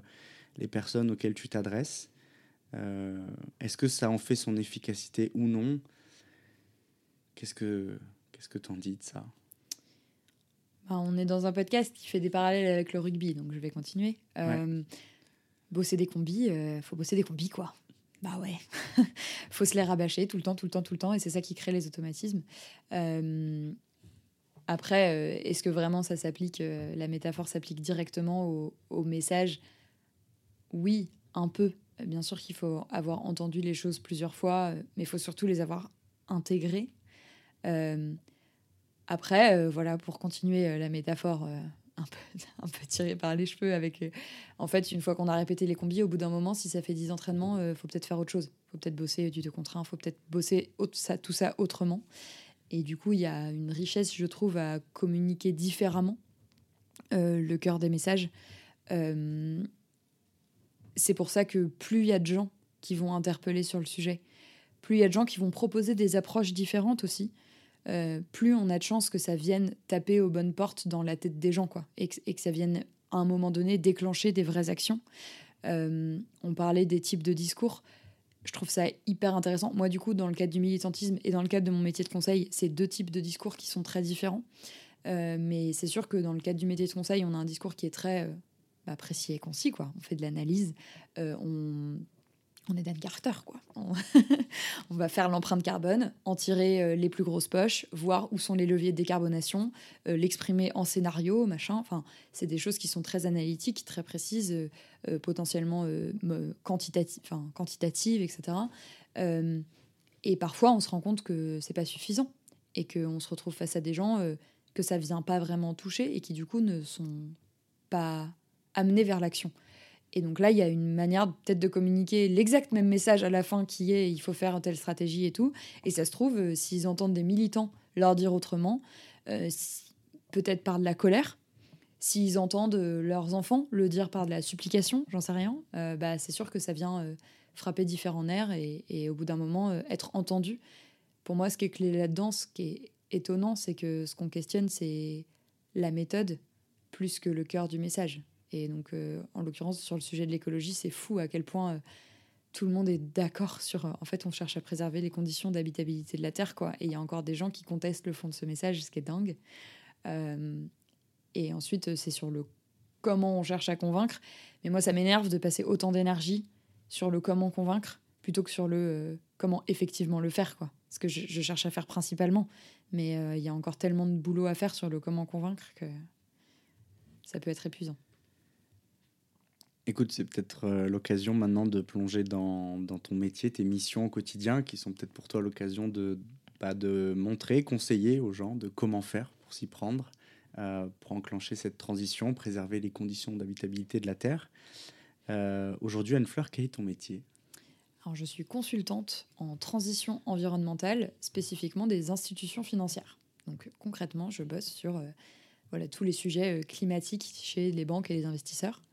les personnes auxquelles tu t'adresses Est-ce que ça en fait son efficacité ou non? Qu'est-ce que qu'est-ce que t'en dis de ça? On est dans un podcast qui fait des parallèles avec le rugby, donc je vais continuer. Bosser des combis, faut bosser des combis quoi. Bah ouais, faut se les rabâcher tout le temps, tout le temps, tout le temps, et c'est ça qui crée les automatismes. Euh, après, euh, est-ce que vraiment ça s'applique, euh, la métaphore s'applique directement au, au, message? Oui, un peu. Bien sûr qu'il faut avoir entendu les choses plusieurs fois, mais il faut surtout les avoir intégrées. Après, voilà, pour continuer la métaphore un peu, un peu tiré par les cheveux avec euh, en fait une fois qu'on a répété les combis au bout d'un moment si ça fait 10 entraînements euh, faut peut-être faire autre chose. Faut peut-être bosser du 2 contre 1 faut peut-être bosser tout ça autrement. Et du coup il y a une richesse je trouve à communiquer différemment euh, le cœur des messages. C'est pour ça que plus il y a de gens qui vont interpeller sur le sujet plus il y a de gens qui vont proposer des approches différentes aussi euh, plus on a de chances que ça vienne taper aux bonnes portes dans la tête des gens, quoi, et que, ça vienne à un moment donné déclencher des vraies actions. Euh, on parlait des types de discours. Je trouve ça hyper intéressant. Moi, du coup, dans le cadre du militantisme et dans le cadre de mon métier de conseil, c'est deux types de discours qui sont très différents. Euh, mais c'est sûr que dans le cadre du métier de conseil, on a un discours qui est très bah, précis et concis. Quoi. On fait de l'analyse, on est Dan Carter, quoi. On, va faire l'empreinte carbone, en tirer euh, les plus grosses poches, voir où sont les leviers de décarbonation, euh, l'exprimer en scénario, machin. Enfin, c'est des choses qui sont très analytiques, très précises, euh, potentiellement quantitatives, etc. et parfois, on se rend compte que c'est pas suffisant et qu'on se retrouve face à des gens que ça vient pas vraiment toucher et qui du coup ne sont pas amenés vers l'action. Et donc là, il y a une manière peut-être de communiquer l'exact même message à la fin qui est il faut faire telle stratégie et tout. Et ça se trouve, euh, s'ils entendent des militants leur dire autrement, euh, peut-être par de la colère, s'ils entendent euh, leurs enfants le dire par de la supplication, j'en sais rien, bah, c'est sûr que ça vient frapper différents nerfs et, et au bout d'un moment être entendu. Pour moi, ce qui est clé là-dedans, ce qui est étonnant, c'est que ce qu'on questionne, c'est la méthode plus que le cœur du message. Et donc, euh, en l'occurrence, sur le sujet de l'écologie, c'est fou à quel point euh, tout le monde est d'accord sur. Euh, en fait, on cherche à préserver les conditions d'habitabilité de la Terre, quoi. Et il y a encore des gens qui contestent le fond de ce message, ce qui est dingue. et ensuite, c'est sur le comment on cherche à convaincre. Mais moi, ça m'énerve de passer autant d'énergie sur le comment convaincre plutôt que sur le comment effectivement le faire, quoi. Ce que je, je cherche à faire principalement. Mais il y a encore tellement de boulot à faire sur le comment convaincre que ça peut être épuisant. Écoute, c'est peut-être euh, l'occasion maintenant de plonger dans, ton métier, tes missions au quotidien, qui sont peut-être pour toi l'occasion de, bah, montrer, conseiller aux gens de comment faire pour s'y prendre, euh, pour enclencher cette transition, préserver les conditions d'habitabilité de la Terre. Euh, Aujourd'hui, Anne-Fleur, quel est ton métier? Alors, Je suis consultante en transition environnementale, spécifiquement des institutions financières. Donc concrètement, je bosse sur tous les sujets climatiques chez les banques et les investisseurs.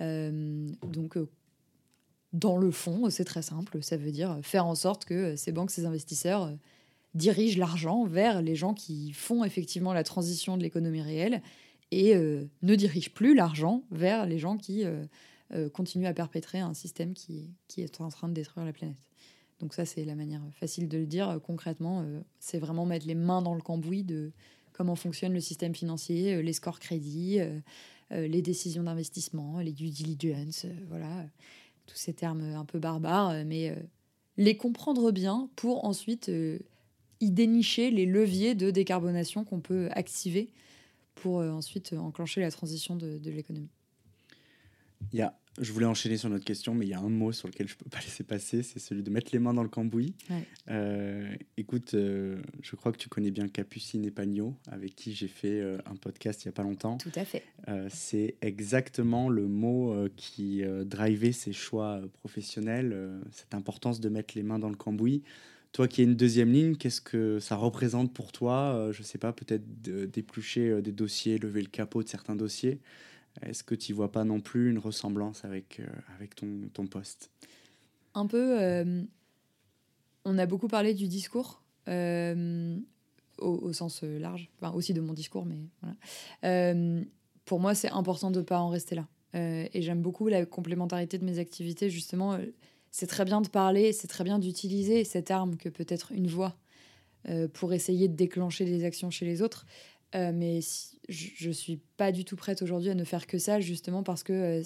Donc, dans le fond, c'est très simple. Ça veut dire faire en sorte que ces banques, ces investisseurs dirigent l'argent vers les gens qui font effectivement la transition de l'économie réelle et ne dirigent plus l'argent vers les gens qui continuent à perpétrer un système qui, qui est en train de détruire la planète. Donc ça, c'est la manière facile de le dire. Concrètement, c'est vraiment mettre les mains dans le cambouis de comment fonctionne le système financier, euh, les scores crédits, euh, euh, les décisions d'investissement, les due diligence, voilà, tous ces termes un peu barbares, mais les comprendre bien pour ensuite y dénicher les leviers de décarbonation qu'on peut activer pour ensuite enclencher la transition de, de l'économie. Il y a je voulais enchaîner sur notre question, mais il y a un mot sur lequel je ne peux pas laisser passer, c'est celui de mettre les mains dans le cambouis. Euh, écoute, euh, je crois que tu connais bien Capucine et Pagnot, avec qui j'ai fait euh, un podcast il n'y a pas longtemps. Tout à fait. c'est exactement le mot qui drivait ses choix professionnels, cette importance de mettre les mains dans le cambouis. Toi qui es une deuxième ligne, qu'est-ce que ça représente pour toi? Je ne sais pas, peut-être d'éplucher des dossiers, lever le capot de certains dossiers. Est-ce que tu vois pas non plus une ressemblance avec, euh, ton, poste? Un peu. Euh, on a beaucoup parlé du discours. Euh, au, sens large, aussi de mon discours, mais voilà. pour moi, c'est important de ne pas en rester là. et j'aime beaucoup la complémentarité de mes activités, justement. c'est très bien de parler, c'est très bien d'utiliser cette arme que peut être une voix pour essayer de déclencher des actions chez les autres. Mais je, ne suis pas du tout prête aujourd'hui à ne faire que ça, justement parce que euh,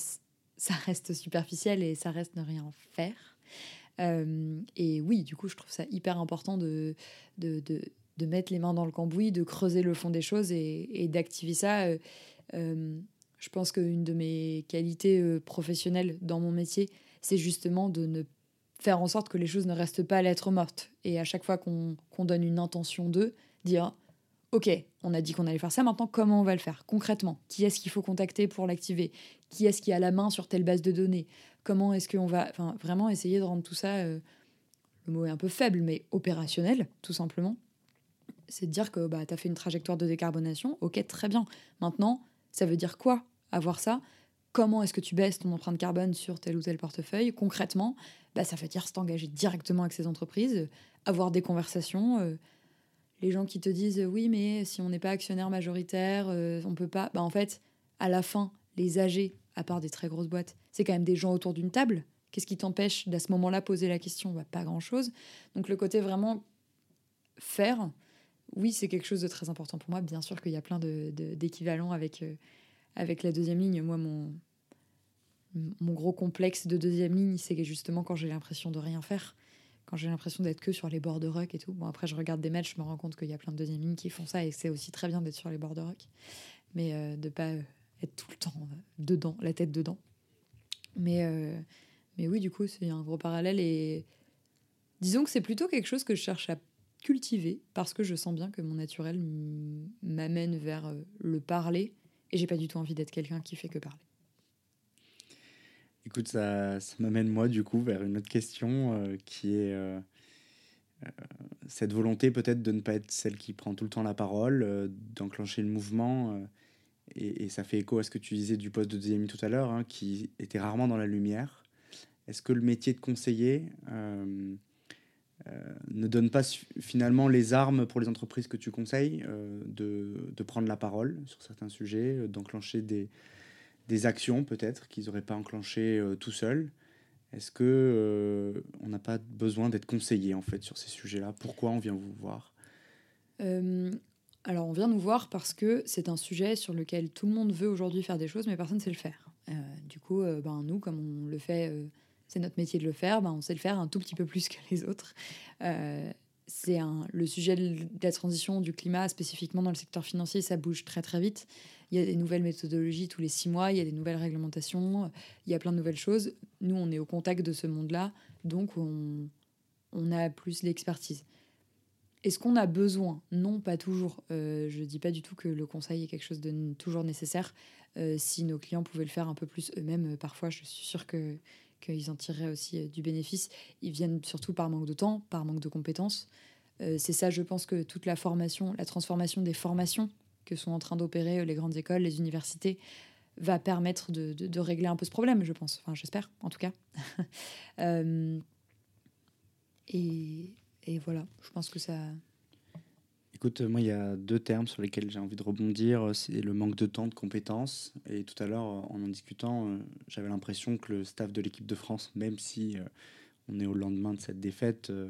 ça reste superficiel et ça reste ne rien faire. Euh, et oui, du coup, je trouve ça hyper important de, de, de, de, mettre les mains dans le cambouis, de creuser le fond des choses et, d'activer ça. je pense qu'une de mes qualités professionnelles dans mon métier, c'est justement de ne faire en sorte que les choses ne restent pas à l'être morte. Et à chaque fois qu'on donne une intention d'eux, dire Ok, on a dit qu'on allait faire ça, maintenant comment on va le faire? Concrètement Qui est-ce qu'il faut contacter pour l'activer? Qui est-ce qui a la main sur telle base de données? Comment est-ce qu'on va enfin, vraiment essayer de rendre tout ça, euh, le mot est un peu faible, mais opérationnel, tout simplement. C'est de dire que bah, tu as fait une trajectoire de décarbonation, ok, très bien. Maintenant, ça veut dire quoi avoir ça? Comment est-ce que tu baisses ton empreinte carbone sur tel ou tel portefeuille? Concrètement, bah, ça veut dire s'engager directement avec ces entreprises, avoir des conversations. Euh, les gens qui te disent oui, mais si on n'est pas actionnaire majoritaire, euh, on peut pas. Bah, en fait, à la fin, les âgés, à part des très grosses boîtes, c'est quand même des gens autour d'une table. Qu'est-ce qui t'empêche d'à ce moment-là poser la question? Bah, Pas grand-chose. Donc le côté vraiment faire, oui, c'est quelque chose de très important pour moi. Bien sûr qu'il y a plein d'équivalents avec, euh, avec la deuxième ligne. Moi, mon, mon gros complexe de deuxième ligne, c'est justement quand j'ai l'impression de rien faire quand j'ai l'impression d'être que sur les bords de rock et tout. Bon, après, je regarde des matchs, je me rends compte qu'il y a plein de deuxième lignes qui font ça et c'est aussi très bien d'être sur les bords de rock, mais euh, de pas euh, être tout le temps euh, dedans, la tête dedans. Mais, mais oui, du coup, c'est un gros parallèle et disons que c'est plutôt quelque chose que je cherche à cultiver parce que je sens bien que mon naturel m'amène vers le parler et j'ai pas du tout envie d'être quelqu'un qui fait que parler. Écoute, ça, ça m'amène moi du coup vers une autre question euh, qui est euh, euh, cette volonté peut-être de ne pas être celle qui prend tout le temps la parole, d'enclencher le mouvement. Et, ça fait écho à ce que tu disais du poste de deuxième tout à l'heure, hein, qui était rarement dans la lumière. Est-ce que le métier de conseiller ne donne pas finalement les armes pour les entreprises que tu conseilles de, de, prendre la parole sur certains sujets, d'enclencher des, des actions peut-être qu'ils n'auraient pas enclenchées euh, tout seuls. Est-ce que euh, on n'a pas besoin d'être conseillé en fait sur ces sujets-là? Pourquoi on vient vous voir? Euh, Alors on vient nous voir parce que c'est un sujet sur lequel tout le monde veut aujourd'hui faire des choses, mais personne ne sait le faire. du coup, ben, nous, comme on le fait, c'est notre métier de le faire, ben, on sait le faire un tout petit peu plus que les autres. C'est le sujet de la transition du climat, spécifiquement dans le secteur financier, ça bouge très très vite. Il y a des nouvelles méthodologies tous les six mois, il y a des nouvelles réglementations, il y a plein de nouvelles choses. Nous, on est au contact de ce monde-là, donc on, on a plus l'expertise. Est-ce qu'on a besoin? Non, pas toujours. Euh, je ne dis pas du tout que le conseil est quelque chose de toujours nécessaire. Euh, si nos clients pouvaient le faire un peu plus eux-mêmes, euh, parfois, je suis sûre que qu'ils en tireraient aussi du bénéfice. Ils viennent surtout par manque de temps, par manque de compétences. c'est ça, je pense que toute la formation, la transformation des formations que sont en train d'opérer euh, les grandes écoles, les universités, va permettre de, régler un peu ce problème, je pense. Enfin, j'espère, en tout cas. euh, et, voilà, je pense que ça. Écoute, moi, il y a deux termes sur lesquels j'ai envie de rebondir. C'est le manque de temps, de compétences. Et tout à l'heure, en en discutant, euh, j'avais l'impression que le staff de l'équipe de France, même si euh, on est au lendemain de cette défaite, euh,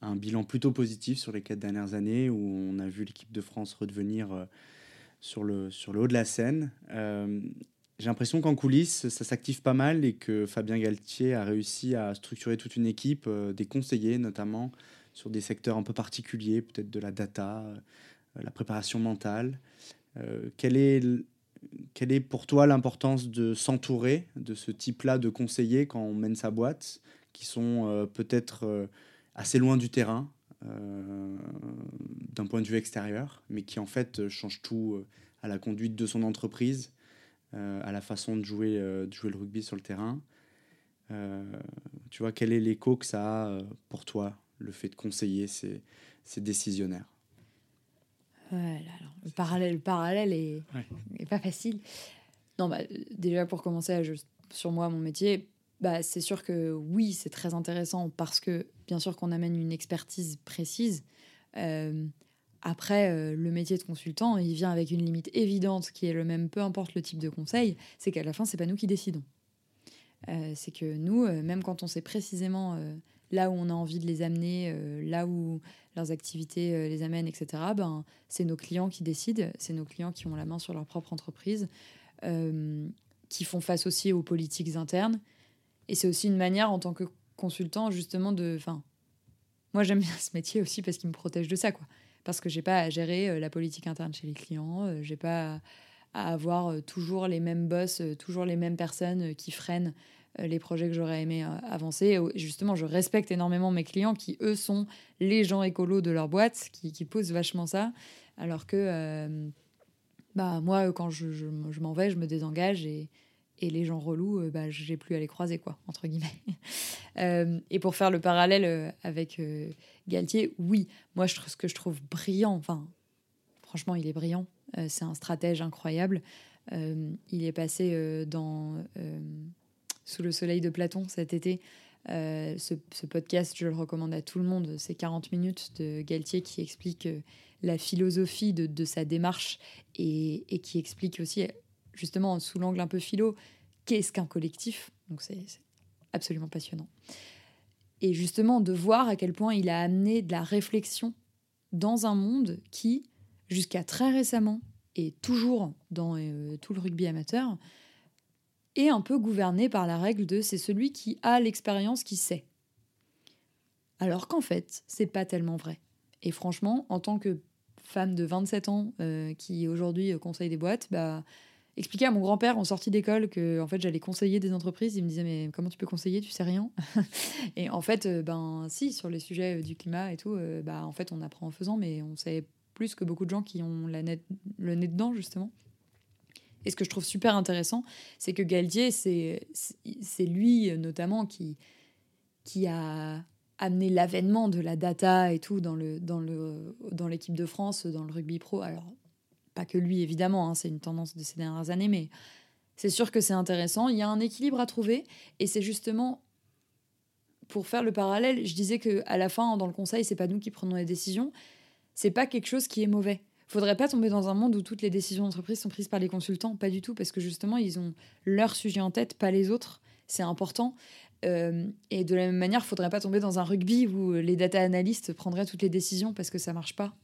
a un bilan plutôt positif sur les quatre dernières années, où on a vu l'équipe de France redevenir sur le, sur le haut de la scène. j'ai l'impression qu'en coulisses, ça s'active pas mal et que Fabien Galtier a réussi à structurer toute une équipe, des conseillers notamment, sur des secteurs un peu particuliers, peut-être de la data, euh, la préparation mentale. Euh, quelle, est, quelle est pour toi l'importance de s'entourer de ce type-là de conseillers quand on mène sa boîte, qui sont euh, peut-être assez loin du terrain d'un point de vue extérieur, mais qui en fait changent tout à la conduite de son entreprise, à la façon de jouer, de jouer le rugby sur le terrain. tu vois, quel est l'écho que ça a pour toi le fait de conseiller ces, décisionnaires. le parallèle, le parallèle est, pas facile. Non, bah, déjà pour commencer sur moi, mon métier, bah, c'est sûr que oui, c'est très intéressant parce que bien sûr qu'on amène une expertise précise. Euh, après, euh, le métier de consultant, il vient avec une limite évidente qui est le même, peu importe le type de conseil, c'est qu'à la fin, c'est pas nous qui décidons. Euh, c'est que nous, même quand on sait précisément là où on a envie de les amener, euh, là où leurs activités euh, les amènent, etc., ben, c'est nos clients qui décident, c'est nos clients qui ont la main sur leur propre entreprise, euh, qui font face aussi aux politiques internes. Et c'est aussi une manière en tant que consultant justement de... Enfin, moi j'aime bien ce métier aussi parce qu'il me protège de ça, quoi. Parce que j'ai pas à gérer la politique interne chez les clients, j'ai pas à avoir toujours les mêmes boss, toujours les mêmes personnes qui freinent les projets que j'aurais aimé euh, avancer. Justement, je respecte énormément mes clients qui, eux, sont les gens écolos de leur boîte, qui, qui poussent vachement ça. Alors que euh, bah, moi, quand je, m'en vais, je me désengage et, et les gens relous, bah, j'ai plus à les croiser, quoi, entre guillemets. et pour faire le parallèle avec Galtier, oui, moi, ce que je trouve brillant, enfin, franchement, il est brillant. c'est un stratège incroyable. il est passé dans sous le soleil de Platon cet été. Euh, ce, podcast, je le recommande à tout le monde. C'est 40 minutes de Galtier qui explique euh, la philosophie de, sa démarche et, qui explique aussi, justement, sous l'angle un peu philo, qu'est-ce qu'un collectif. Donc c'est absolument passionnant. Et justement, de voir à quel point il a amené de la réflexion dans un monde qui, jusqu'à très récemment, et toujours dans euh, tout le rugby amateur, et un peu gouverné par la règle de c'est celui qui a l'expérience qui sait. Alors qu'en fait, c'est pas tellement vrai. Et franchement, en tant que femme de 27 ans euh, qui aujourd'hui euh, conseille des boîtes, bah, expliquer à mon grand-père en sortie d'école que en fait j'allais conseiller des entreprises, il me disait mais comment tu peux conseiller, tu sais rien? et en fait, euh, ben si sur les sujets du climat et tout, bah en fait on apprend en faisant, mais on sait plus que beaucoup de gens qui ont le nez dedans justement. Et ce que je trouve super intéressant, c'est que Galtier, c'est lui notamment qui, qui a amené l'avènement de la data et tout dans le dans le dans l'équipe de France dans le rugby pro. Alors pas que lui évidemment hein, c'est une tendance de ces dernières années mais c'est sûr que c'est intéressant. Il y a un équilibre à trouver et c'est justement pour faire le parallèle je disais que à la fin dans le conseil c'est pas nous qui prenons les décisions. C'est pas quelque chose qui est mauvais faudrait pas tomber dans un monde où toutes les décisions d'entreprise sont prises par les consultants. Pas du tout, parce que justement, ils ont leur sujet en tête, pas les autres. C'est important. Euh, et de la même manière, faudrait pas tomber dans un rugby où les data analystes prendraient toutes les décisions parce que ça marche pas.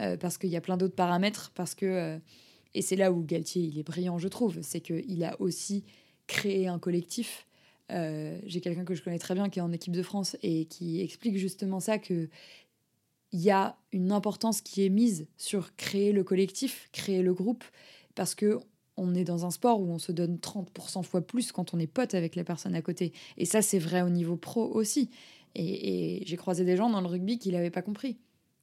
Euh, parce qu'il y a plein d'autres paramètres. Parce que, euh, et c'est là où Galtier, il est brillant, je trouve. C'est qu'il a aussi créé un collectif. J'ai quelqu'un que je connais très bien qui est en équipe de France et qui explique justement ça que il y a une importance qui est mise sur créer le collectif, créer le groupe, parce que on est dans un sport où on se donne 30% fois plus quand on est pote avec les personnes à côté. Et ça, c'est vrai au niveau pro aussi. Et, j'ai croisé des gens dans le rugby qui l'avaient pas compris.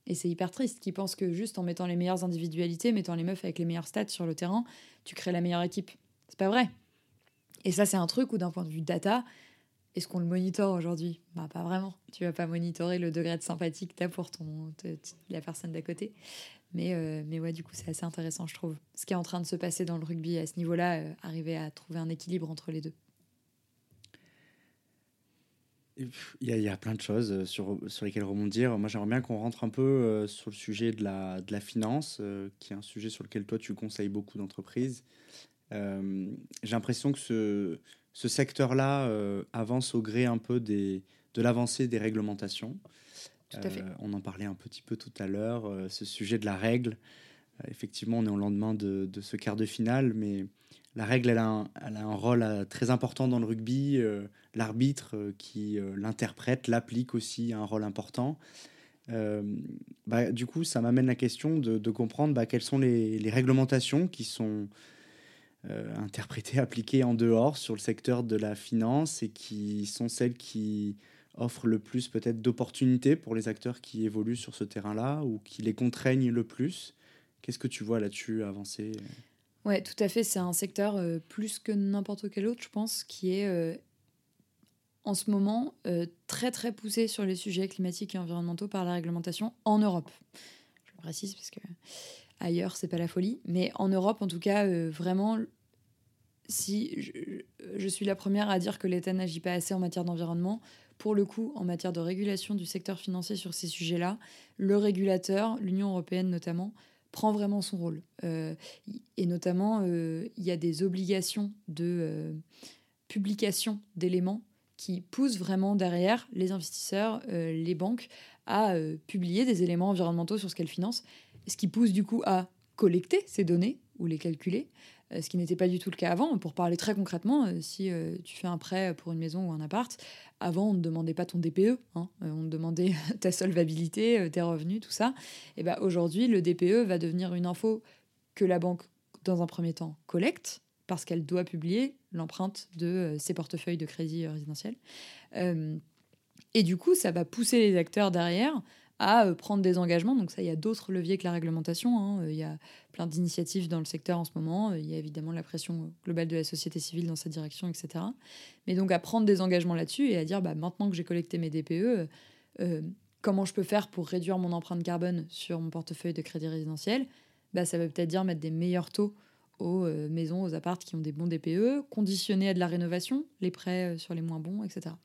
Et c'est hyper triste, qui pensent que juste en mettant les meilleures individualités, mettant les meufs avec les meilleurs stats sur le terrain, tu crées la meilleure équipe. C'est pas vrai. Et ça, c'est un truc où, d'un point de vue data, est-ce qu'on le monitore aujourd'hui? Bah, Pas vraiment. Tu vas pas monitorer le degré de sympathie que tu as pour ton, la personne d'à côté. Mais, euh, mais ouais, du coup, c'est assez intéressant, je trouve. Ce qui est en train de se passer dans le rugby à ce niveau-là, euh, arriver à trouver un équilibre entre les deux. Il y, a, plein de choses sur, sur lesquelles rebondir. Moi, j'aimerais bien qu'on rentre un peu sur le sujet de la, de la finance, qui est un sujet sur lequel toi, tu conseilles beaucoup d'entreprises. J'ai l'impression que ce, ce secteur-là euh, avance au gré un peu des, de l'avancée des réglementations. Euh, on en parlait un petit peu tout à l'heure, euh, ce sujet de la règle. effectivement, on est au lendemain de, de, ce quart de finale, mais la règle, elle a un, elle a un rôle très important dans le rugby. L'arbitre qui l'interprète, l'applique aussi, a un rôle important. Bah, du coup, ça m'amène la question de, de comprendre bah, quelles sont les, les, réglementations qui sont interprétées, appliquées en dehors sur le secteur de la finance et qui sont celles qui offrent le plus peut-être d'opportunités pour les acteurs qui évoluent sur ce terrain-là ou qui les contraignent le plus. Qu'est-ce que tu vois là-dessus avancer Ouais, tout à fait. C'est un secteur euh, plus que n'importe quel autre, je pense, qui est euh, en ce moment très très poussé sur les sujets climatiques et environnementaux par la réglementation en Europe. Je précise parce que ailleurs c'est pas la folie, mais en Europe en tout cas vraiment si je, suis la première à dire que l'État n'agit pas assez en matière d'environnement, pour le coup, en matière de régulation du secteur financier sur ces sujets-là, le régulateur, l'Union européenne notamment, prend vraiment son rôle. Euh, et notamment, euh, il y a des obligations de euh, publication d'éléments qui poussent vraiment derrière les investisseurs, les banques, à publier des éléments environnementaux sur ce qu'elles financent, ce qui pousse du coup à collecter ces données ou les calculer, ce qui n'était pas du tout le cas avant. Pour parler très concrètement, euh, si euh, tu fais un prêt pour une maison ou un appart, avant on ne demandait pas ton DPE, hein, on demandait ta solvabilité, tes revenus, tout ça. Et ben aujourd'hui, le DPE va devenir une info que la banque, dans un premier temps, collecte parce qu'elle doit publier l'empreinte de ses portefeuilles de crédit résidentiel. et du coup, ça va pousser les acteurs derrière à euh, prendre des engagements. Donc ça, il y a d'autres leviers que la réglementation. Hein. Euh, il y a plein d'initiatives dans le secteur en ce moment. Euh, il y a évidemment la pression globale de la société civile dans cette direction, etc. Mais donc à prendre des engagements là-dessus et à dire, bah, maintenant que j'ai collecté mes DPE, comment je peux faire pour réduire mon empreinte carbone sur mon portefeuille de crédit résidentiel? Bah, Ça veut peut-être dire mettre des meilleurs taux aux euh, maisons, aux appartes qui ont des bons DPE, conditionnés à de la rénovation, les prêts euh, sur les moins bons, etc.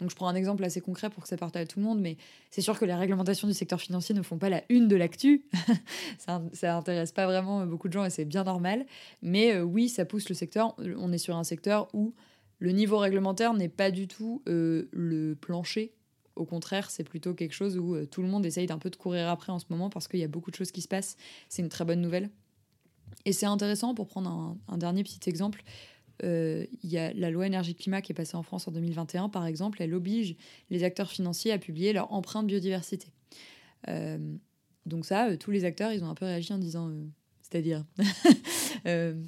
Donc je prends un exemple assez concret pour que ça parte à tout le monde, mais c'est sûr que les réglementations du secteur financier ne font pas la une de l'actu. ça, ça intéresse pas vraiment beaucoup de gens et c'est bien normal. Mais euh, oui, ça pousse le secteur. On est sur un secteur où le niveau réglementaire n'est pas du tout le plancher au contraire, c'est plutôt quelque chose où tout le monde essaye d'un peu de courir après en ce moment parce qu'il y a beaucoup de choses qui se passent. C'est une très bonne nouvelle. Et c'est intéressant pour prendre un, dernier petit exemple. Euh, il y a la loi énergie-climat qui est passée en France en 2021, par exemple, elle oblige les acteurs financiers à publier leur empreinte biodiversité. Euh, donc ça, euh, tous les acteurs, ils ont un peu réagi en disant, c'est-à-dire,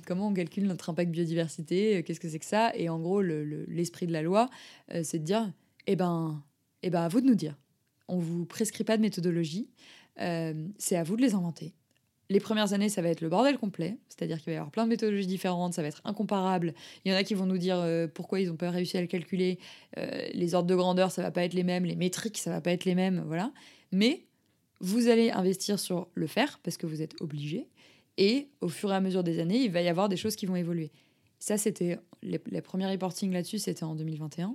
comment on calcule notre impact biodiversité, qu'est-ce que c'est que ça? Et en gros, l'esprit de la loi, c'est de dire, eh ben, eh ben, à vous de nous dire. On vous prescrit pas de méthodologie, c'est à vous de les inventer les premières années, ça va être le bordel complet, c'est-à-dire qu'il va y avoir plein de méthodologies différentes, ça va être incomparable. Il y en a qui vont nous dire euh, pourquoi ils n'ont pas réussi à le calculer, euh, les ordres de grandeur, ça va pas être les mêmes, les métriques, ça va pas être les mêmes, voilà. Mais vous allez investir sur le faire parce que vous êtes obligé, et au fur et à mesure des années, il va y avoir des choses qui vont évoluer. Ça, c'était les, premiers reporting là-dessus, c'était en 2021.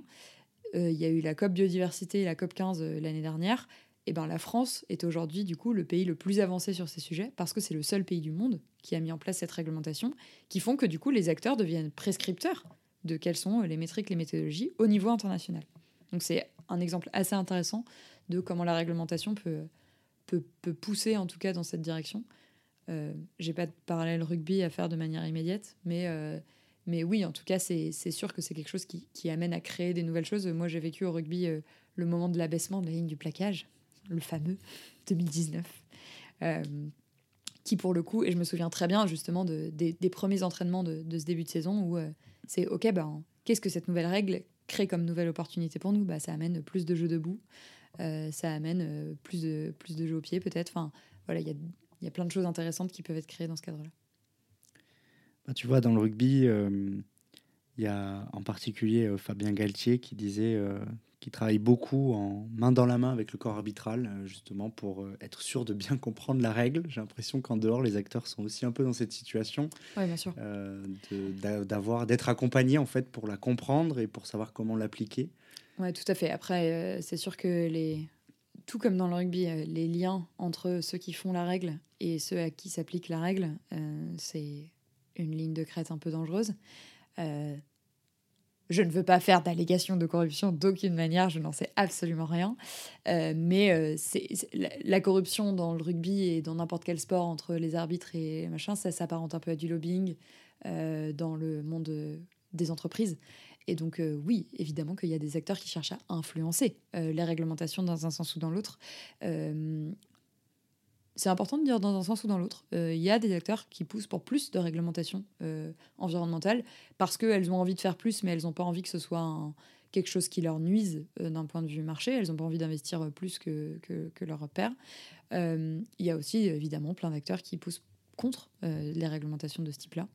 Euh, il y a eu la COP biodiversité la COP 15 l'année dernière. Eh ben, la France est aujourd'hui du coup le pays le plus avancé sur ces sujets parce que c'est le seul pays du monde qui a mis en place cette réglementation, qui font que du coup les acteurs deviennent prescripteurs de quelles sont les métriques, les méthodologies au niveau international. Donc c'est un exemple assez intéressant de comment la réglementation peut, peut, pousser en tout cas dans cette direction. Euh, J'ai pas de parallèle rugby à faire de manière immédiate, mais, euh, mais oui, en tout cas, c'est sûr que c'est quelque chose qui, qui, amène à créer des nouvelles choses. Moi, j'ai vécu au rugby euh, le moment de l'abaissement de la ligne du plaquage le fameux 2019. Euh, qui pour le coup, et je me souviens très bien justement de, des, premiers entraînements de, ce début de saison où euh, c'est ok, ben, qu'est-ce que cette nouvelle règle crée comme nouvelle opportunité pour nous? Bah, Ça amène plus de jeux debout, euh, ça amène plus, de, plus de jeux au pied peut-être. Enfin, voilà, il y a, y a, plein de choses intéressantes qui peuvent être créées dans ce cadre-là. Bah, tu vois, dans le rugby, Il y a en particulier Fabien Galtier qui disait qui travaille beaucoup en main dans la main avec le corps arbitral, euh, justement pour euh, être sûr de bien comprendre la règle. J'ai l'impression qu'en dehors, les acteurs sont aussi un peu dans cette situation. Oui, bien sûr. Euh, d'avoir, d'être accompagnés en fait pour la comprendre et pour savoir comment l'appliquer. Oui, tout à fait. Après, c'est sûr que les, tout comme dans le rugby, les liens entre ceux qui font la règle et ceux à qui s'applique la règle, c'est une ligne de crête un peu dangereuse. Je ne veux pas faire d'allégations de corruption d'aucune manière, je n'en sais absolument rien. Euh, mais euh, c'est, la, corruption dans le rugby et dans n'importe quel sport entre les arbitres et machin, ça s'apparente un peu à du lobbying euh, dans le monde des entreprises. Et donc, oui, évidemment qu'il y a des acteurs qui cherchent à influencer les réglementations dans un sens ou dans l'autre c'est important de dire dans un sens ou dans l'autre. Euh, il y a des acteurs qui poussent pour plus de réglementation euh, environnementale parce qu'elles ont envie de faire plus, mais elles n'ont pas envie que ce soit quelque chose qui leur nuise euh, d'un point de vue marché. Elles n'ont pas envie d'investir plus que, que, que leur père. Il y a aussi évidemment plein d'acteurs qui poussent contre les réglementations de ce type-là.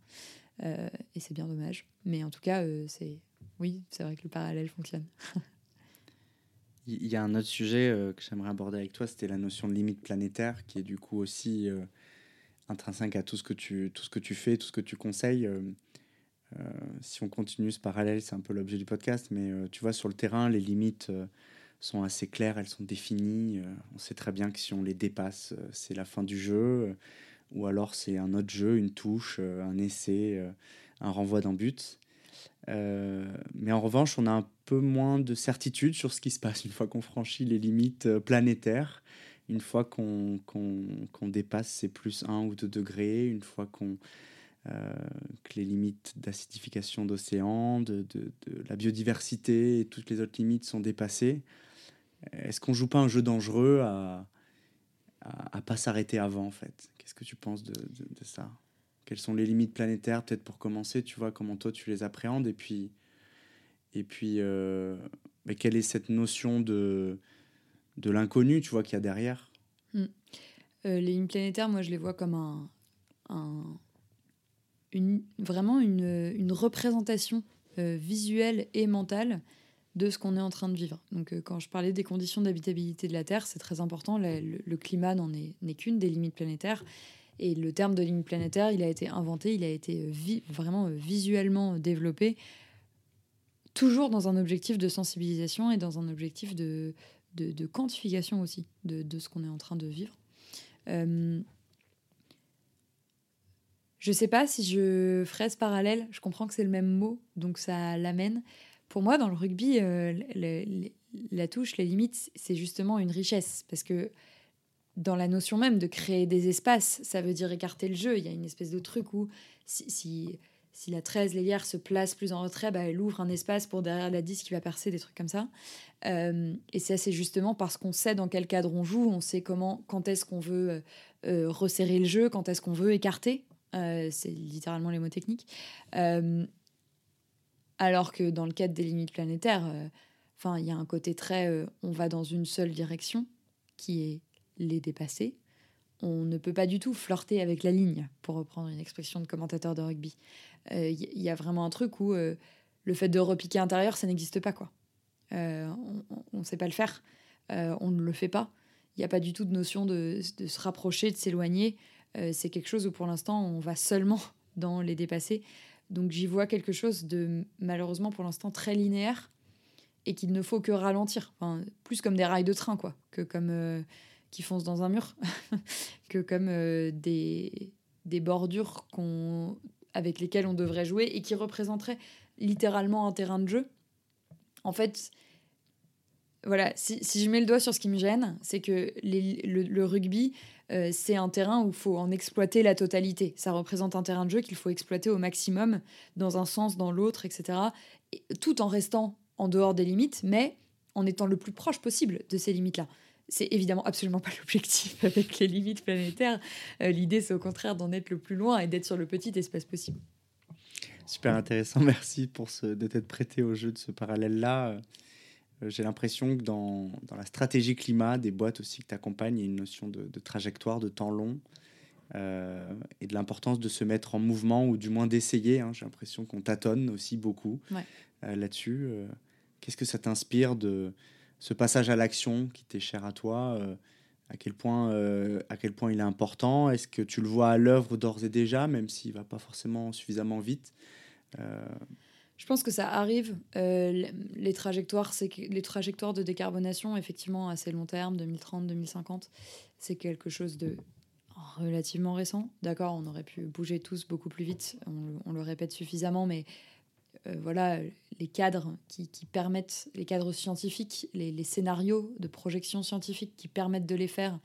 et c'est bien dommage. Mais en tout cas, c'est oui, c'est vrai que le parallèle fonctionne. Il y a un autre sujet euh, que j'aimerais aborder avec toi, c'était la notion de limite planétaire, qui est du coup aussi euh, intrinsèque à tout ce, que tu, tout ce que tu fais, tout ce que tu conseilles. Euh, si on continue ce parallèle, c'est un peu l'objet du podcast, mais tu vois, sur le terrain, les limites sont assez claires, elles sont définies. on sait très bien que si on les dépasse, c'est la fin du jeu, ou alors c'est un autre jeu, une touche, un essai, un renvoi d'un but. Euh, mais en revanche, on a un peu moins de certitude sur ce qui se passe une fois qu'on franchit les limites euh, planétaires, une fois qu'on dépasse ces plus 1 ou 2 degrés, une fois qu'on euh, que les limites d'acidification d'océan, de, de, de, la biodiversité et toutes les autres limites sont dépassées. Est-ce qu'on joue pas un jeu dangereux à, à, à pas s'arrêter avant en fait? Qu'est-ce que tu penses de, de ça? Quelles sont les limites planétaires, peut-être pour commencer, tu vois, comment toi tu les appréhendes, et puis, et puis euh, quelle est cette notion de, de l'inconnu, tu vois, qu'il y a derrière? Hmm. euh, Les limites planétaires, moi, je les vois comme un, un vraiment une, une représentation euh, visuelle et mentale de ce qu'on est en train de vivre. Donc, quand je parlais des conditions d'habitabilité de la Terre, c'est très important. Le, le climat n'en est, n'est qu'une des limites planétaires. Et le terme de ligne planétaire, il a été inventé, il a été euh, vraiment euh, visuellement développé, toujours dans un objectif de sensibilisation et dans un objectif de, de, quantification aussi de, de ce qu'on est en train de vivre. Euh, je sais pas si je ferais ce parallèle, je comprends que c'est le même mot, donc ça l'amène. Pour moi, dans le rugby, la touche, les limites, c'est justement une richesse, parce que dans la notion même de créer des espaces, ça veut dire écarter le jeu. Il y a une espèce de truc où si, si, si la 13 l'ailière se place plus en retrait, bah, elle ouvre un espace pour derrière la 10 qui va percer, des trucs comme ça. Euh, et ça, c'est justement parce qu'on sait dans quel cadre on joue, on sait comment, quand est-ce qu'on veut euh, euh, resserrer le jeu, quand est-ce qu'on veut écarter. c'est littéralement les mots techniques. alors que dans le cadre des limites planétaires, enfin, il y a un côté très, on va dans une seule direction qui est les dépasser. On ne peut pas du tout flirter avec la ligne, pour reprendre une expression de commentateur de rugby. Il euh, y, a vraiment un truc où euh, le fait de repiquer intérieur, ça n'existe pas. quoi. Euh, on ne sait pas le faire. on ne le fait pas. Il n'y a pas du tout de notion de, se rapprocher, de s'éloigner. c'est quelque chose où pour l'instant, on va seulement dans les dépasser. Donc j'y vois quelque chose de malheureusement pour l'instant très linéaire et qu'il ne faut que ralentir. Enfin, plus comme des rails de train, quoi, que comme qui foncent dans un mur que comme euh, des, des bordures qu'on, avec lesquelles on devrait jouer et qui représenteraient littéralement un terrain de jeu. En fait, voilà, si, si je mets le doigt sur ce qui me gêne, c'est que le, rugby, euh, c'est un terrain où il faut en exploiter la totalité. Ça représente un terrain de jeu qu'il faut exploiter au maximum, dans un sens, dans l'autre, etc. tout en restant en dehors des limites, mais en étant le plus proche possible de ces limites-là. C'est évidemment absolument pas l'objectif avec les limites planétaires. Euh, l'idée, c'est au contraire d'en être le plus loin et d'être sur le petit espace possible. Super intéressant, merci pour ce, de t'être prêté au jeu de ce parallèle-là. Euh, j'ai l'impression que dans, dans, la stratégie climat des boîtes aussi que tu accompagnes, il y a une notion de, trajectoire, de temps long. et de l'importance de se mettre en mouvement ou du moins d'essayer. Hein. J'ai l'impression qu'on tâtonne aussi beaucoup là-dessus. Qu'est-ce que ça t'inspire de ce passage à l'action qui t'est cher à toi à quel point, à quel point il est important? Est-ce que tu le vois à l'œuvre d'ores et déjà, même s'il va pas forcément suffisamment vite? Je pense que ça arrive. Euh, les, trajectoires, c'est les trajectoires de décarbonation, effectivement, assez long terme, 2030, 2050, c'est quelque chose de relativement récent. D'accord, on aurait pu bouger tous beaucoup plus vite, on, le répète suffisamment, mais euh, voilà, les cadres qui, permettent, les cadres scientifiques, les, scénarios de projection scientifique qui permettent de les faire,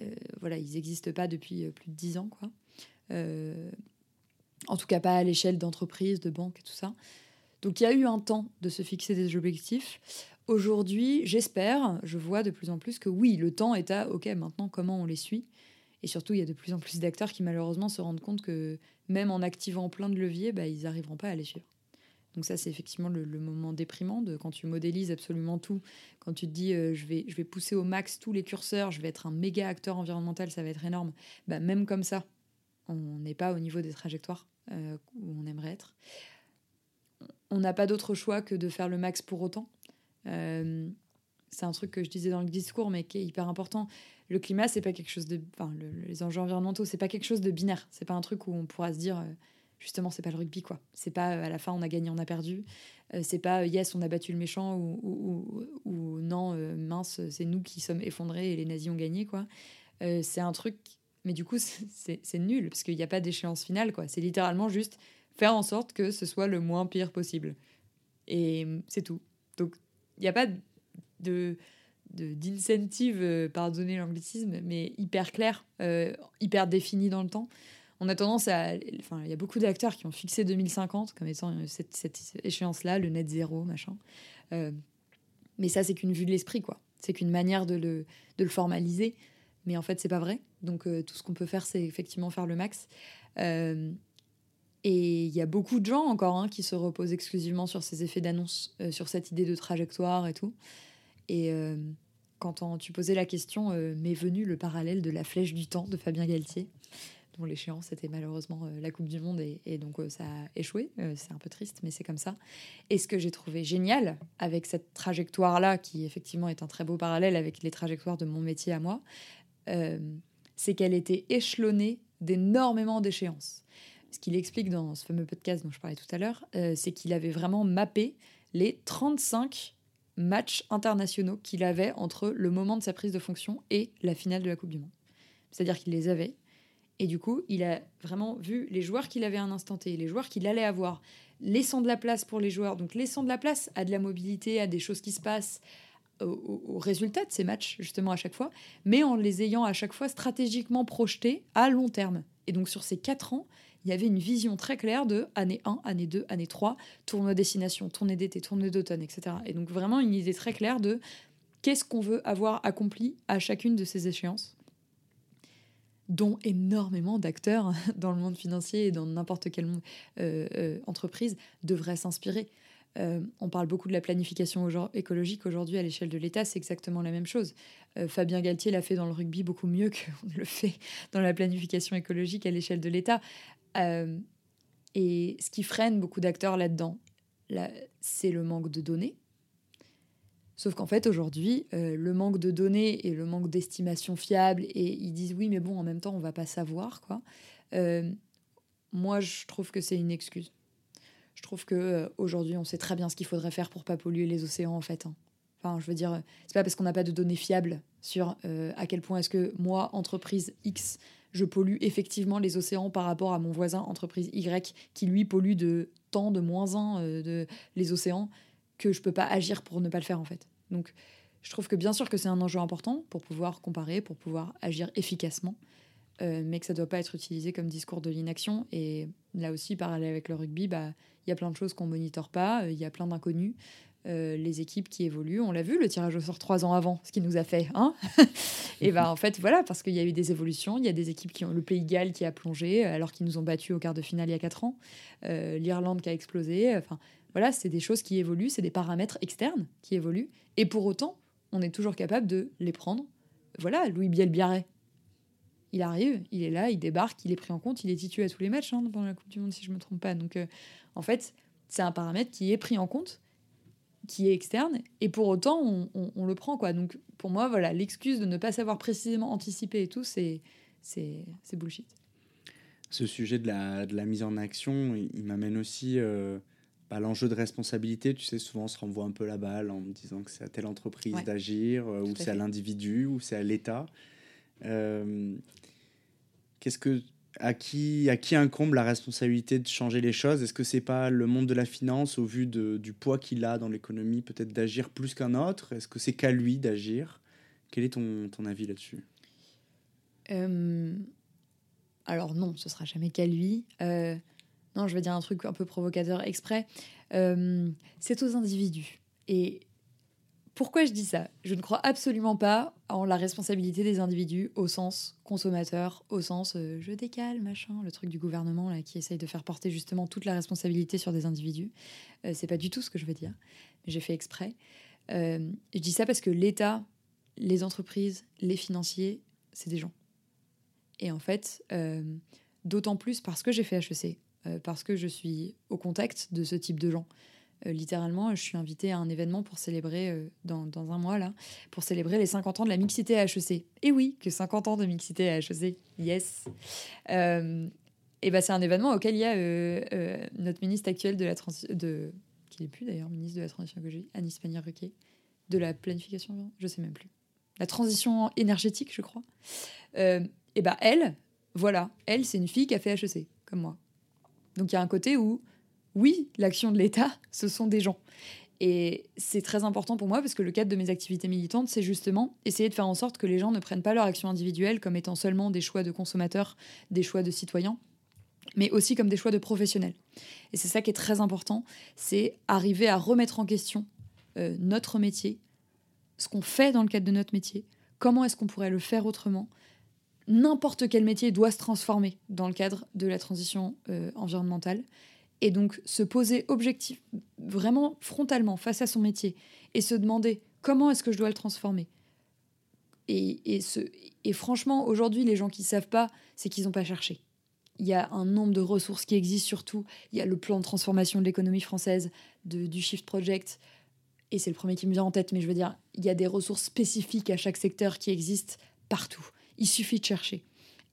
euh, voilà, ils n'existent pas depuis plus de dix ans, quoi. en tout cas, pas à l'échelle d'entreprises, de banques et tout ça. Donc il y a eu un temps de se fixer des objectifs. Aujourd'hui, j'espère, je vois de plus en plus que oui, le temps est à OK, maintenant comment on les suit? Et surtout, il y a de plus en plus d'acteurs qui malheureusement se rendent compte que même en activant plein de leviers, bah, ils n'arriveront pas à les suivre. Donc ça, c'est effectivement le, moment déprimant de quand tu modélises absolument tout, quand tu te dis euh, je, vais, je vais pousser au max tous les curseurs, je vais être un méga acteur environnemental, ça va être énorme. Bah, même comme ça, on n'est pas au niveau des trajectoires euh, où on aimerait être on n'a pas d'autre choix que de faire le max pour autant. Euh, c'est un truc que je disais dans le discours, mais qui est hyper important. Le climat, c'est pas quelque chose de. Enfin, les enjeux environnementaux, c'est pas quelque chose de binaire. C'est pas un truc où on pourra se dire, justement, c'est pas le rugby, quoi. C'est pas euh, à la fin, on a gagné, on a perdu. c'est pas yes, on a battu le méchant ou, ou, non, mince, c'est nous qui sommes effondrés et les nazis ont gagné, quoi. c'est un truc. Mais du coup, c'est nul, parce qu'il n'y a pas d'échéance finale, quoi. C'est littéralement juste faire en sorte que ce soit le moins pire possible. Et c'est tout. Donc, il n'y a pas de d'incentive, euh, pardonnez l'anglicisme, mais hyper clair, euh, hyper défini dans le temps. On a tendance à... Enfin, il y a beaucoup d'acteurs qui ont fixé 2050 comme étant euh, cette, échéance-là, le net zéro, machin. mais ça, c'est qu'une vue de l'esprit, quoi. C'est qu'une manière de le, formaliser. Mais en fait, c'est pas vrai. Donc, tout ce qu'on peut faire, c'est effectivement faire le max. Et il y a beaucoup de gens encore hein, qui se reposent exclusivement sur ces effets d'annonce, euh, sur cette idée de trajectoire et tout. Et euh, quand tu posais la question, euh, m'est venu le parallèle de la flèche du temps de Fabien Galtier, dont l'échéance était malheureusement la Coupe du Monde et, donc ça a échoué. c'est un peu triste, mais c'est comme ça. Et ce que j'ai trouvé génial avec cette trajectoire-là, qui effectivement est un très beau parallèle avec les trajectoires de mon métier à moi, c'est qu'elle était échelonnée d'énormément d'échéances ce qu'il explique dans ce fameux podcast dont je parlais tout à l'heure, euh, c'est qu'il avait vraiment mappé les 35 matchs internationaux qu'il avait entre le moment de sa prise de fonction et la finale de la Coupe du Monde. C'est-à-dire qu'il les avait. Et du coup, il a vraiment vu les joueurs qu'il avait à un instant T, les joueurs qu'il allait avoir, laissant de la place pour les joueurs, donc laissant de la place à de la mobilité, à des choses qui se passent, aux résultats de ces matchs, justement, à chaque fois, mais en les ayant à chaque fois stratégiquement projetés à long terme. Et donc, sur ces quatre ans, il y avait une vision très claire de année 1, année 2, année 3, tournoi destination, tournée d'été, tournée d'automne, etc. Et donc vraiment une idée très claire de qu'est-ce qu'on veut avoir accompli à chacune de ces échéances dont énormément d'acteurs dans le monde financier et dans n'importe quelle euh, euh, entreprise devraient s'inspirer. Euh, on parle beaucoup de la planification écologique aujourd'hui à l'échelle de l'État, c'est exactement la même chose. Fabien Galtier l'a fait dans le rugby beaucoup mieux qu'on le fait dans la planification écologique à l'échelle de l'État. Euh, et ce qui freine beaucoup d'acteurs là-dedans, là, c'est le manque de données. Sauf qu'en fait, aujourd'hui, euh, le manque de données et le manque d'estimation fiable, et ils disent oui, mais bon, en même temps, on va pas savoir, quoi. Euh, moi, je trouve que c'est une excuse. Je trouve que aujourd'hui, on sait très bien ce qu'il faudrait faire pour pas polluer les océans, en fait. Hein. Enfin, je veux dire, c'est pas parce qu'on n'a pas de données fiables sur à quel point est-ce que moi, entreprise X, je pollue effectivement les océans par rapport à mon voisin entreprise Y qui lui pollue de tant de moins 1 euh, de les océans que je peux pas agir pour ne pas le faire en fait. Donc je trouve que bien sûr que c'est un enjeu important pour pouvoir comparer, pour pouvoir agir efficacement, euh, mais que ça doit pas être utilisé comme discours de l'inaction. Et là aussi, parallèle avec le rugby, bah il y a plein de choses qu'on monitore pas, euh, il y a plein d'inconnus. Euh, les équipes qui évoluent. On l'a vu, le tirage au sort trois ans avant, ce qui nous a fait. Hein et ben en fait, voilà, parce qu'il y a eu des évolutions. Il y a des équipes qui ont le Pays Galles qui a plongé, alors qu'ils nous ont battus au quart de finale il y a quatre ans. L'Irlande qui a explosé. Enfin, voilà, c'est des choses qui évoluent, c'est des paramètres externes qui évoluent. Et pour autant, on est toujours capable de les prendre. Voilà, Louis Biel-Biarret. il arrive, il est là, il débarque, il est pris en compte, il est titulé à tous les matchs hein, pendant la Coupe du Monde, si je ne me trompe pas. Donc, euh, en fait, c'est un paramètre qui est pris en compte, qui est externe, et pour autant, on, le prend. quoi. Donc, pour moi, voilà, l'excuse de ne pas savoir précisément anticiper et tout, c'est bullshit. Ce sujet de la, de la, mise en action, il, m'amène aussi euh, l'enjeu de responsabilité. Tu sais, souvent, on se renvoie un peu la balle en disant que c'est à telle entreprise d'agir, euh, ou c'est à l'individu, ou c'est à l'État. Euh, qu'est-ce que à qui, à qui incombe la responsabilité de changer les choses? Est-ce que c'est pas le monde de la finance, au vu de, du poids qu'il a dans l'économie, peut-être d'agir plus qu'un autre? Est-ce que c'est qu'à lui d'agir? Quel est ton, ton avis là-dessus? Euh, Alors non, ce sera jamais qu'à lui. Euh, non, je vais dire un truc un peu provocateur exprès. c'est aux individus. Et pourquoi je dis ça? Je ne crois absolument pas en la responsabilité des individus au sens consommateur, au sens euh, je décale, machin, le truc du gouvernement là, qui essaye de faire porter justement toute la responsabilité sur des individus. Euh, c'est pas du tout ce que je veux dire, j'ai fait exprès. Euh, je dis ça parce que l'État, les entreprises, les financiers, c'est des gens. Et en fait, d'autant plus parce que j'ai fait HEC, parce que je suis au contact de ce type de gens. Euh, littéralement, je suis invitée à un événement pour célébrer, euh, dans, un mois là, pour célébrer les 50 ans de la mixité à HEC. Et oui, que 50 ans de mixité à HEC, yes. Euh, et bah, c'est un événement auquel il y a notre ministre actuel de la transition, qui n'est plus d'ailleurs ministre de la transition écologique, Anis Pannier-Ruquier, de la planification, je sais même plus, la transition énergétique, je crois. et bah elle, voilà, elle, c'est une fille qui a fait HEC, comme moi. Donc il y a un côté où oui, l'action de l'État, ce sont des gens. Et c'est très important pour moi parce que le cadre de mes activités militantes, c'est justement essayer de faire en sorte que les gens ne prennent pas leur action individuelle comme étant seulement des choix de consommateurs, des choix de citoyens, mais aussi comme des choix de professionnels. Et c'est ça qui est très important, c'est arriver à remettre en question euh, notre métier, ce qu'on fait dans le cadre de notre métier, comment est-ce qu'on pourrait le faire autrement. N'importe quel métier doit se transformer dans le cadre de la transition euh, environnementale. Et donc se poser objectif, vraiment frontalement face à son métier et se demander comment est-ce que je dois le transformer. Et, et, et franchement, aujourd'hui, les gens qui ne savent pas, c'est qu'ils n'ont pas cherché. Il y a un nombre de ressources qui existent surtout. Il y a le plan de transformation de l'économie française, de, du Shift Project. Et c'est le premier qui me vient en tête, mais je veux dire, il y a des ressources spécifiques à chaque secteur qui existent partout. Il suffit de chercher.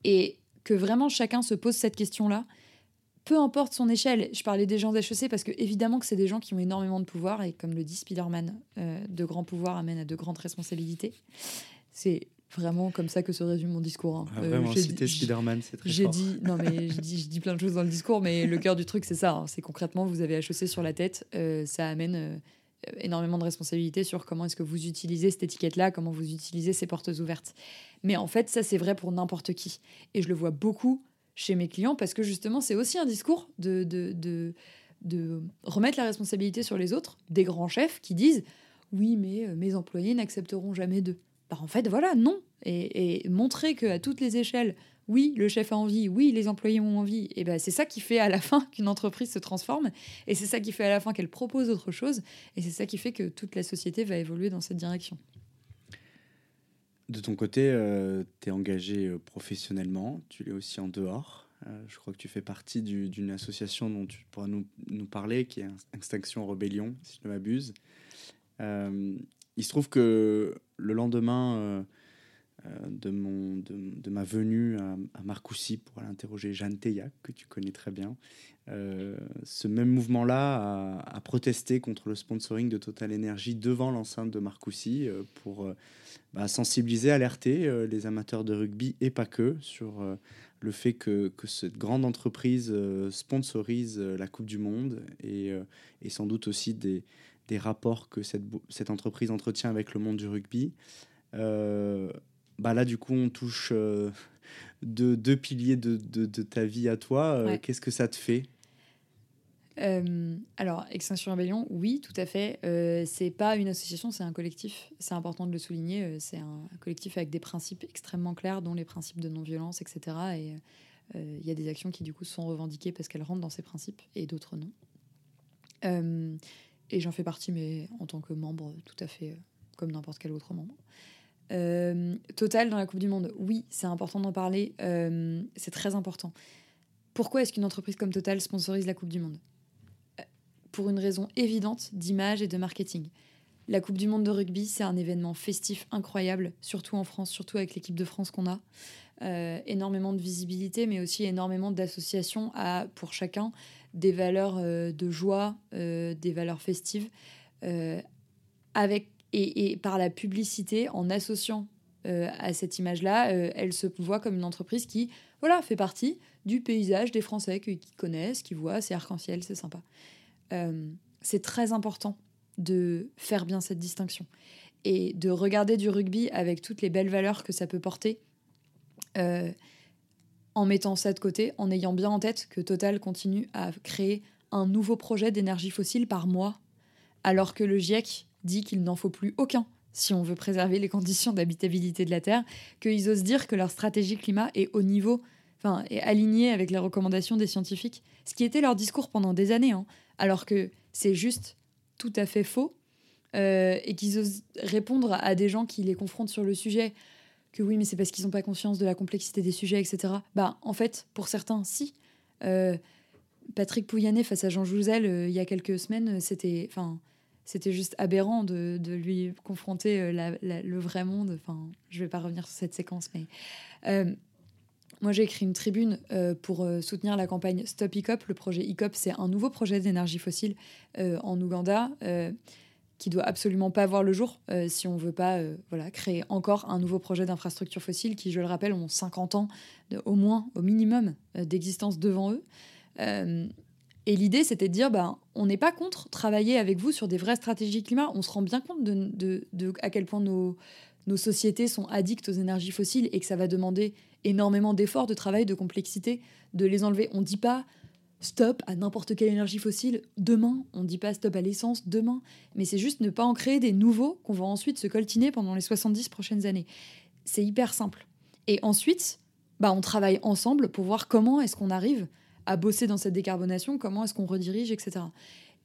Et que vraiment chacun se pose cette question-là peu importe son échelle. Je parlais des gens d'HEC parce que évidemment que c'est des gens qui ont énormément de pouvoir et comme le dit Spider-Man, euh, de grands pouvoirs amènent à de grandes responsabilités. C'est vraiment comme ça que se résume mon discours. Hein. Ah, vraiment, citer Spider-Man, c'est très J'ai dit, non mais je dis, je dis plein de choses dans le discours, mais le cœur du truc, c'est ça. Hein. C'est concrètement, vous avez HEC sur la tête, euh, ça amène euh, énormément de responsabilités sur comment est-ce que vous utilisez cette étiquette-là, comment vous utilisez ces portes ouvertes. Mais en fait, ça, c'est vrai pour n'importe qui. Et je le vois beaucoup chez mes clients parce que justement, c'est aussi un discours de, de, de, remettre la responsabilité sur les autres, des grands chefs qui disent oui, mais euh, mes employés n'accepteront jamais d'eux. Bah, en fait, voilà, non. Et, et montrer qu'à toutes les échelles, oui, le chef a envie, oui, les employés ont envie, et ben c'est ça qui fait à la fin qu'une entreprise se transforme, et c'est ça qui fait à la fin qu'elle propose autre chose, et c'est ça qui fait que toute la société va évoluer dans cette direction. De ton côté, euh, tu es engagé euh, professionnellement, tu l'es aussi en dehors. Euh, je crois que tu fais partie d'une association dont tu pourras nous, parler, qui est Extinction Rebellion, si je ne m'abuse. il se trouve que le lendemain de, mon, de, ma venue à, à Marcoussis pour aller interroger Jeanne Teillac, que tu connais très bien, ce même mouvement-là a, protesté contre le sponsoring de Total Energy devant l'enceinte de Marcoussis pour bah, sensibiliser, alerter euh, les amateurs de rugby et pas que sur euh, le fait que, que, cette grande entreprise euh, sponsorise la Coupe du Monde et, et sans doute aussi des, des, rapports que cette entreprise entretient avec le monde du rugby. Bah là, du coup, on touche deux, deux piliers de, de, de, ta vie à toi. Qu'est-ce que ça te fait? Euh, alors, Extinction Rebellion, oui, tout à fait. Euh, c'est pas une association, c'est un collectif. C'est important de le souligner. Euh, c'est un collectif avec des principes extrêmement clairs, dont les principes de non-violence, etc. Et euh, il y a des actions qui, du coup, sont revendiquées parce qu'elles rentrent dans ces principes et d'autres non. et j'en fais partie, mais en tant que membre, tout à fait comme n'importe quel autre membre. Total dans la Coupe du Monde, oui, c'est important d'en parler, c'est très important. Pourquoi est-ce qu'une entreprise comme Total sponsorise la Coupe du Monde? Pour une raison évidente d'image et de marketing. La Coupe du Monde de rugby, c'est un événement festif incroyable, surtout en France, surtout avec l'équipe de France qu'on a. Euh, énormément de visibilité, mais aussi énormément d'associations à, pour chacun, des valeurs euh, de joie, euh, des valeurs festives, avec, et, par la publicité, en associant à cette image-là, elle se voit comme une entreprise qui voilà, fait partie du paysage des Français qui, connaissent, qui voient, c'est arc-en-ciel, c'est sympa. c'est très important de faire bien cette distinction et de regarder du rugby avec toutes les belles valeurs que ça peut porter euh, en mettant ça de côté, en ayant bien en tête que Total continue à créer un nouveau projet d'énergie fossile par mois, alors que le GIEC dit qu'il n'en faut plus aucun si on veut préserver les conditions d'habitabilité de la Terre, qu'ils osent dire que leur stratégie climat est au niveau, enfin, est alignée avec les recommandations des scientifiques, ce qui était leur discours pendant des années, hein, alors que c'est juste tout à fait faux, euh, et qu'ils osent répondre à des gens qui les confrontent sur le sujet que oui, mais c'est parce qu'ils n'ont pas conscience de la complexité des sujets, etc. Bah, en fait, pour certains, si. Euh, Patrick Pouyanné face à Jean Jouzel, euh, il y a quelques semaines, c'était, c'était juste aberrant de, de lui confronter euh, le vrai monde. Enfin, je vais pas revenir sur cette séquence, mais moi, j'ai écrit une tribune pour soutenir la campagne Stop ICOP. Le projet ICOP, c'est un nouveau projet d'énergie fossile en Ouganda qui doit absolument pas voir le jour euh, si on veut pas euh, voilà, créer encore un nouveau projet d'infrastructure fossile qui, je le rappelle, ont 50 ans au moins, au minimum, euh, d'existence devant eux. Et l'idée, c'était de dire, bah, on n'est pas contre travailler avec vous sur des vraies stratégies climat. On se rend bien compte de, de, à quel point nos, nos sociétés sont addictes aux énergies fossiles et que ça va demander énormément d'efforts, de travail, de complexité de les enlever. On ne dit pas stop à n'importe quelle énergie fossile demain. On ne dit pas stop à l'essence demain, mais c'est juste ne pas en créer des nouveaux qu'on va ensuite se coltiner pendant les 70 prochaines années. C'est hyper simple. Et ensuite, bah, on travaille ensemble pour voir comment est-ce qu'on arrive à bosser dans cette décarbonation, comment est-ce qu'on redirige, etc.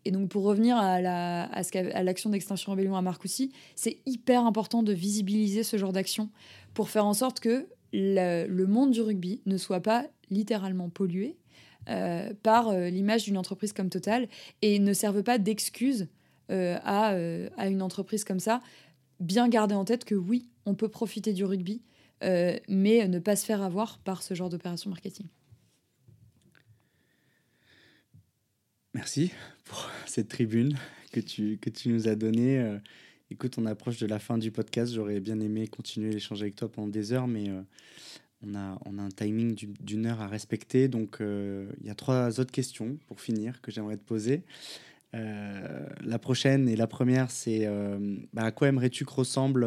Et donc pour revenir à, la, à, l'action d'extinction rébellion à Marcoussis, c'est hyper important de visibiliser ce genre d'action pour faire en sorte que le monde du rugby ne soit pas littéralement pollué, euh, par euh, l'image d'une entreprise comme Total et ne servent pas d'excuse euh, à, une entreprise comme ça. Bien garder en tête que oui, on peut profiter du rugby, mais ne pas se faire avoir par ce genre d'opération marketing. Merci pour cette tribune que tu, que tu nous as donnée. écoute, on approche de la fin du podcast. J'aurais bien aimé continuer l'échange avec toi pendant des heures, mais on a, on a un timing d'une heure à respecter. Donc, euh, il y a trois autres questions pour finir que j'aimerais te poser. Euh, la prochaine et la première, c'est euh, bah, à quoi aimerais-tu que ressemble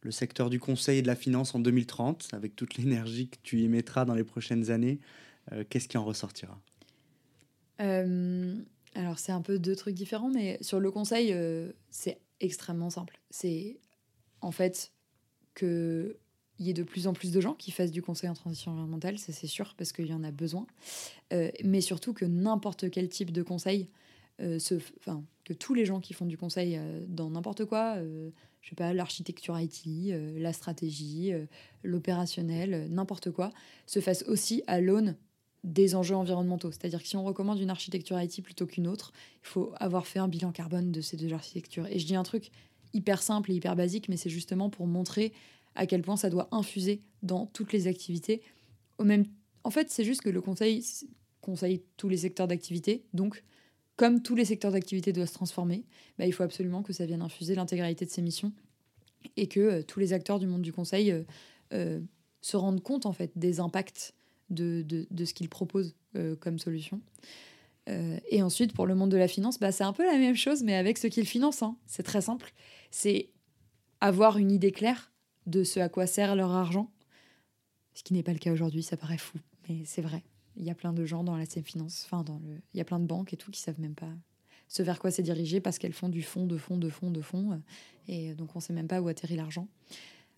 le secteur du conseil et de la finance en 2030, avec toute l'énergie que tu y mettras dans les prochaines années? Qu'est-ce qui en ressortira? Alors, c'est un peu deux trucs différents, mais sur le conseil, c'est extrêmement simple. C'est en fait que il y ait de plus en plus de gens qui fassent du conseil en transition environnementale, ça c'est sûr, parce qu'il y en a besoin. Euh, mais surtout que n'importe quel type de conseil, euh, se, que tous les gens qui font du conseil euh, dans n'importe quoi, je sais pas, l'architecture IT, la stratégie, l'opérationnel, n'importe quoi, se fassent aussi à l'aune des enjeux environnementaux. C'est-à-dire que si on recommande une architecture IT plutôt qu'une autre, il faut avoir fait un bilan carbone de ces deux architectures. Et je dis un truc hyper simple et hyper basique, mais c'est justement pour montrer à quel point ça doit infuser dans toutes les activités. Au même... En fait, c'est juste que le conseil conseille tous les secteurs d'activité. Donc, comme tous les secteurs d'activité doivent se transformer, bah, il faut absolument que ça vienne infuser l'intégralité de ses missions et que euh, tous les acteurs du monde du conseil euh, euh, se rendent compte en fait des impacts de, ce qu'ils proposent comme solution. et ensuite, pour le monde de la finance, bah, c'est un peu la même chose, mais avec ce qu'ils financent. Hein. C'est très simple. C'est avoir une idée claire de ce à quoi sert leur argent. Ce qui n'est pas le cas aujourd'hui, ça paraît fou, mais c'est vrai. Il y a plein de gens dans la finance, enfin il y a plein de banques et tout qui savent même pas ce vers quoi c'est dirigé parce qu'elles font du fond, de fond, de fond, de fond, et donc on sait même pas où atterrit l'argent.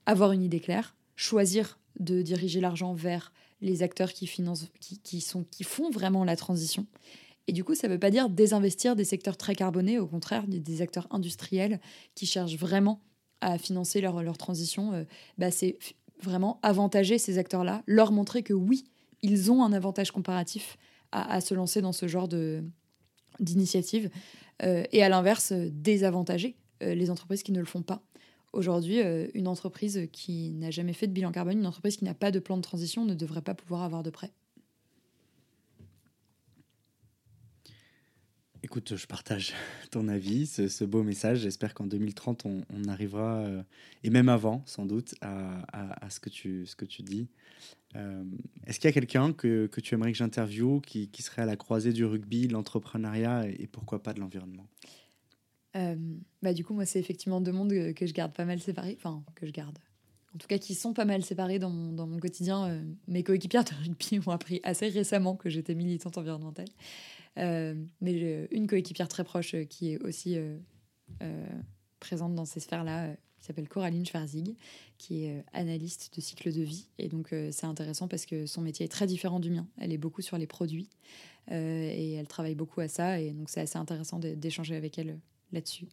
Avoir une idée claire, choisir de diriger l'argent vers les acteurs qui financent, qui, qui, sont, qui font vraiment la transition. Et du coup, ça ne veut pas dire désinvestir des secteurs très carbonés, au contraire, des acteurs industriels qui cherchent vraiment à financer leur, leur transition, bah, c'est vraiment avantager ces acteurs-là, leur montrer que oui, ils ont un avantage comparatif à, se lancer dans ce genre d'initiative. et à l'inverse, désavantager les entreprises qui ne le font pas. Aujourd'hui, une entreprise qui n'a jamais fait de bilan carbone, une entreprise qui n'a pas de plan de transition ne devrait pas pouvoir avoir de prêt. Écoute, je partage ton avis, ce, beau message. J'espère qu'en 2030, on, arrivera, euh, et même avant, sans doute, à, ce, que tu, dis. Euh, est-ce qu'il y a quelqu'un que, tu aimerais que j'interviewe qui, qui, serait à la croisée du rugby, l'entrepreneuriat et, pourquoi pas de l'environnement? Euh, bah, Du coup, moi, c'est effectivement deux mondes que je garde pas mal séparés. Enfin, que je garde. En tout cas, qui sont pas mal séparés dans mon, dans mon quotidien. mes coéquipières de rugby m'ont appris assez récemment que j'étais militante environnementale. Euh, mais une coéquipière très proche euh, qui est aussi euh, présente dans ces sphères-là, qui s'appelle Coraline Schwarzig, qui est analyste de cycle de vie. Et donc, c'est intéressant parce que son métier est très différent du mien. Elle est beaucoup sur les produits et elle travaille beaucoup à ça. Et donc, c'est assez intéressant d'échanger avec elle là-dessus.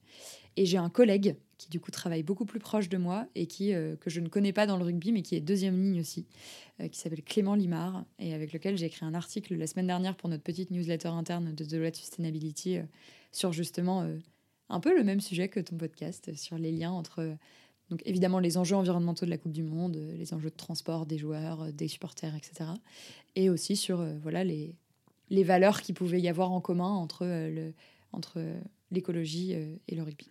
Et j'ai un collègue qui du coup travaille beaucoup plus proche de moi et qui euh, que je ne connais pas dans le rugby, mais qui est deuxième ligne aussi, euh, qui s'appelle Clément Limard et avec lequel j'ai écrit un article la semaine dernière pour notre petite newsletter interne de Deloitte Sustainability euh, sur justement un peu le même sujet que ton podcast, sur les liens entre donc évidemment les enjeux environnementaux de la Coupe du Monde, les enjeux de transport des joueurs, des supporters, etc. Et aussi sur voilà les les valeurs qui pouvaient y avoir en commun entre le entre l'écologie euh, et le rugby.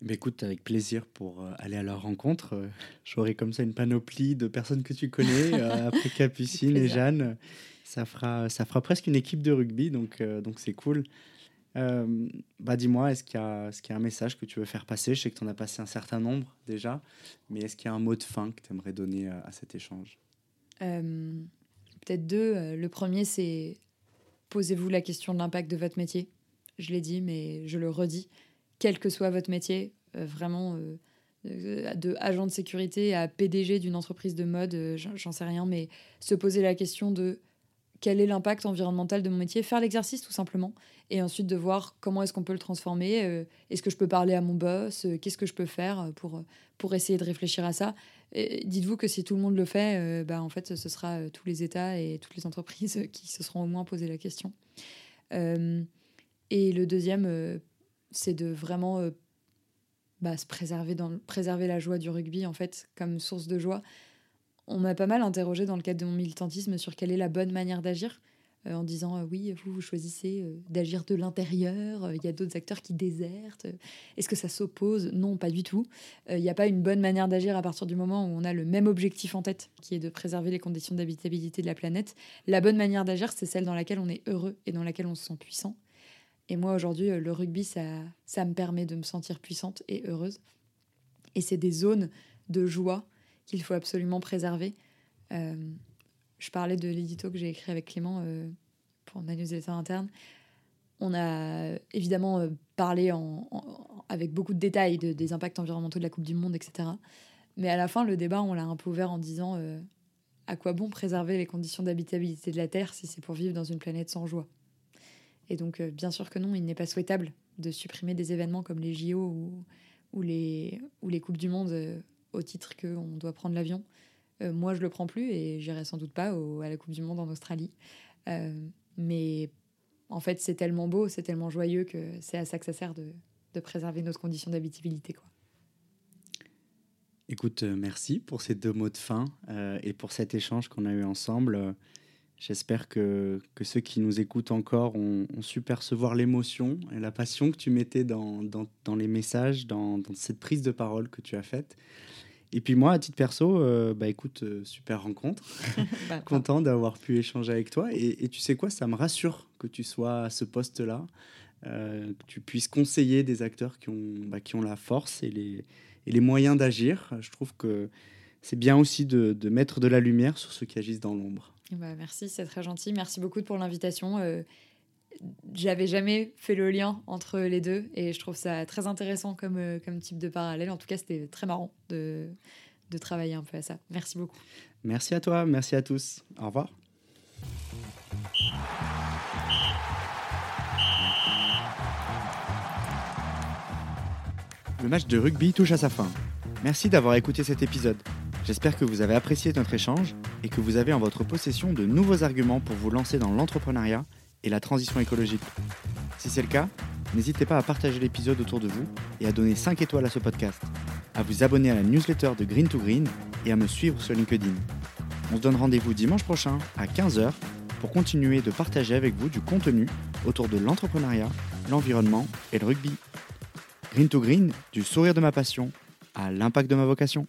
Mais écoute, avec plaisir pour euh, aller à leur rencontre. Euh, j'aurai comme ça une panoplie de personnes que tu connais, après Capucine et Jeanne. Ça fera, ça fera presque une équipe de rugby, donc donc c'est cool. bah dis-moi, est-ce qu'il y, a, qu'il y a un message que tu veux faire passer? Je sais que tu en as passé un certain nombre déjà, mais est-ce qu'il y a un mot de fin que tu aimerais donner à, à cet échange? Peut-être deux. Le premier, c'est posez-vous la question de l'impact de votre métier je l'ai dit, mais je le redis, quel que soit votre métier, euh, vraiment euh, euh, de agent de sécurité à PDG d'une entreprise de mode, j'en sais rien, mais se poser la question de quel est l'impact environnemental de mon métier, faire l'exercice tout simplement, et ensuite de voir comment est-ce qu'on peut le transformer, est-ce que je peux parler à mon boss, qu'est-ce que je peux faire pour, pour essayer de réfléchir à ça. Dites-vous que si tout le monde le fait, bah, en fait, ce sera tous les États et toutes les entreprises qui se seront au moins posé la question. Et le deuxième, euh, c'est de vraiment euh, bah, se préserver, préserver la joie du rugby, en fait, comme source de joie. On m'a pas mal interrogé dans le cadre de mon militantisme sur quelle est la bonne manière d'agir, euh, en disant oui, vous, vous choisissez d'agir de l'intérieur, il y a d'autres acteurs qui désertent. Est-ce que ça s'oppose? Non, pas du tout. Il n'y a pas une bonne manière d'agir à partir du moment où on a le même objectif en tête, qui est de préserver les conditions d'habitabilité de la planète. La bonne manière d'agir, c'est celle dans laquelle on est heureux et dans laquelle on se sent puissant. Et moi, aujourd'hui, euh, le rugby, ça, ça me permet de me sentir puissante et heureuse. Et c'est des zones de joie qu'il faut absolument préserver. Euh, je parlais de l'édito que j'ai écrit avec Clément euh, pour la newsletter interne. On a évidemment parlé avec beaucoup de détails des impacts environnementaux de la Coupe du Monde, etc. Mais à la fin, le débat, on l'a un peu ouvert en disant à quoi bon préserver les conditions d'habitabilité de la Terre si c'est pour vivre dans une planète sans joie? Et donc, euh, bien sûr que non, il n'est pas souhaitable de supprimer des événements comme les JO ou, les, ou les Coupes du Monde euh, au titre qu'on doit prendre l'avion. Euh, moi, je le prends plus et j'irai sans doute pas à la Coupe du Monde en Australie. mais en fait, c'est tellement beau, c'est tellement joyeux que c'est à ça que ça sert de, de préserver notre condition d'habitabilité. Écoute, merci pour ces deux mots de fin et pour cet échange qu'on a eu ensemble. J'espère que, que, ceux qui nous écoutent encore ont, su percevoir l'émotion et la passion que tu mettais dans, dans, dans les messages, dans, dans, cette prise de parole que tu as faite. Et puis moi, à titre perso, euh, bah écoute, euh, super rencontre. Bah, Content d'avoir pu échanger avec toi. Et, tu sais quoi, ça me rassure que tu sois à ce poste-là, euh, que tu puisses conseiller des acteurs qui ont, bah, qui ont la force et les, et les moyens d'agir. Je trouve que c'est bien aussi de, de mettre de la lumière sur ceux qui agissent dans l'ombre. Bah, merci, c'est très gentil. Merci beaucoup pour l'invitation. Euh, j'avais jamais fait le lien entre les deux et je trouve ça très intéressant comme, euh, comme type de parallèle. En tout cas, c'était très marrant de, de travailler un peu à ça. Merci beaucoup. Merci à toi, merci à tous. Au revoir. Le match de rugby touche à sa fin. Merci d'avoir écouté cet épisode. J'espère que vous avez apprécié notre échange et que vous avez en votre possession de nouveaux arguments pour vous lancer dans l'entrepreneuriat et la transition écologique. Si c'est le cas, n'hésitez pas à partager l'épisode autour de vous et à donner 5 étoiles à ce podcast, à vous abonner à la newsletter de Green to Green et à me suivre sur LinkedIn. On se donne rendez-vous dimanche prochain à 15h pour continuer de partager avec vous du contenu autour de l'entrepreneuriat, l'environnement et le rugby. Green to Green, du sourire de ma passion à l'impact de ma vocation.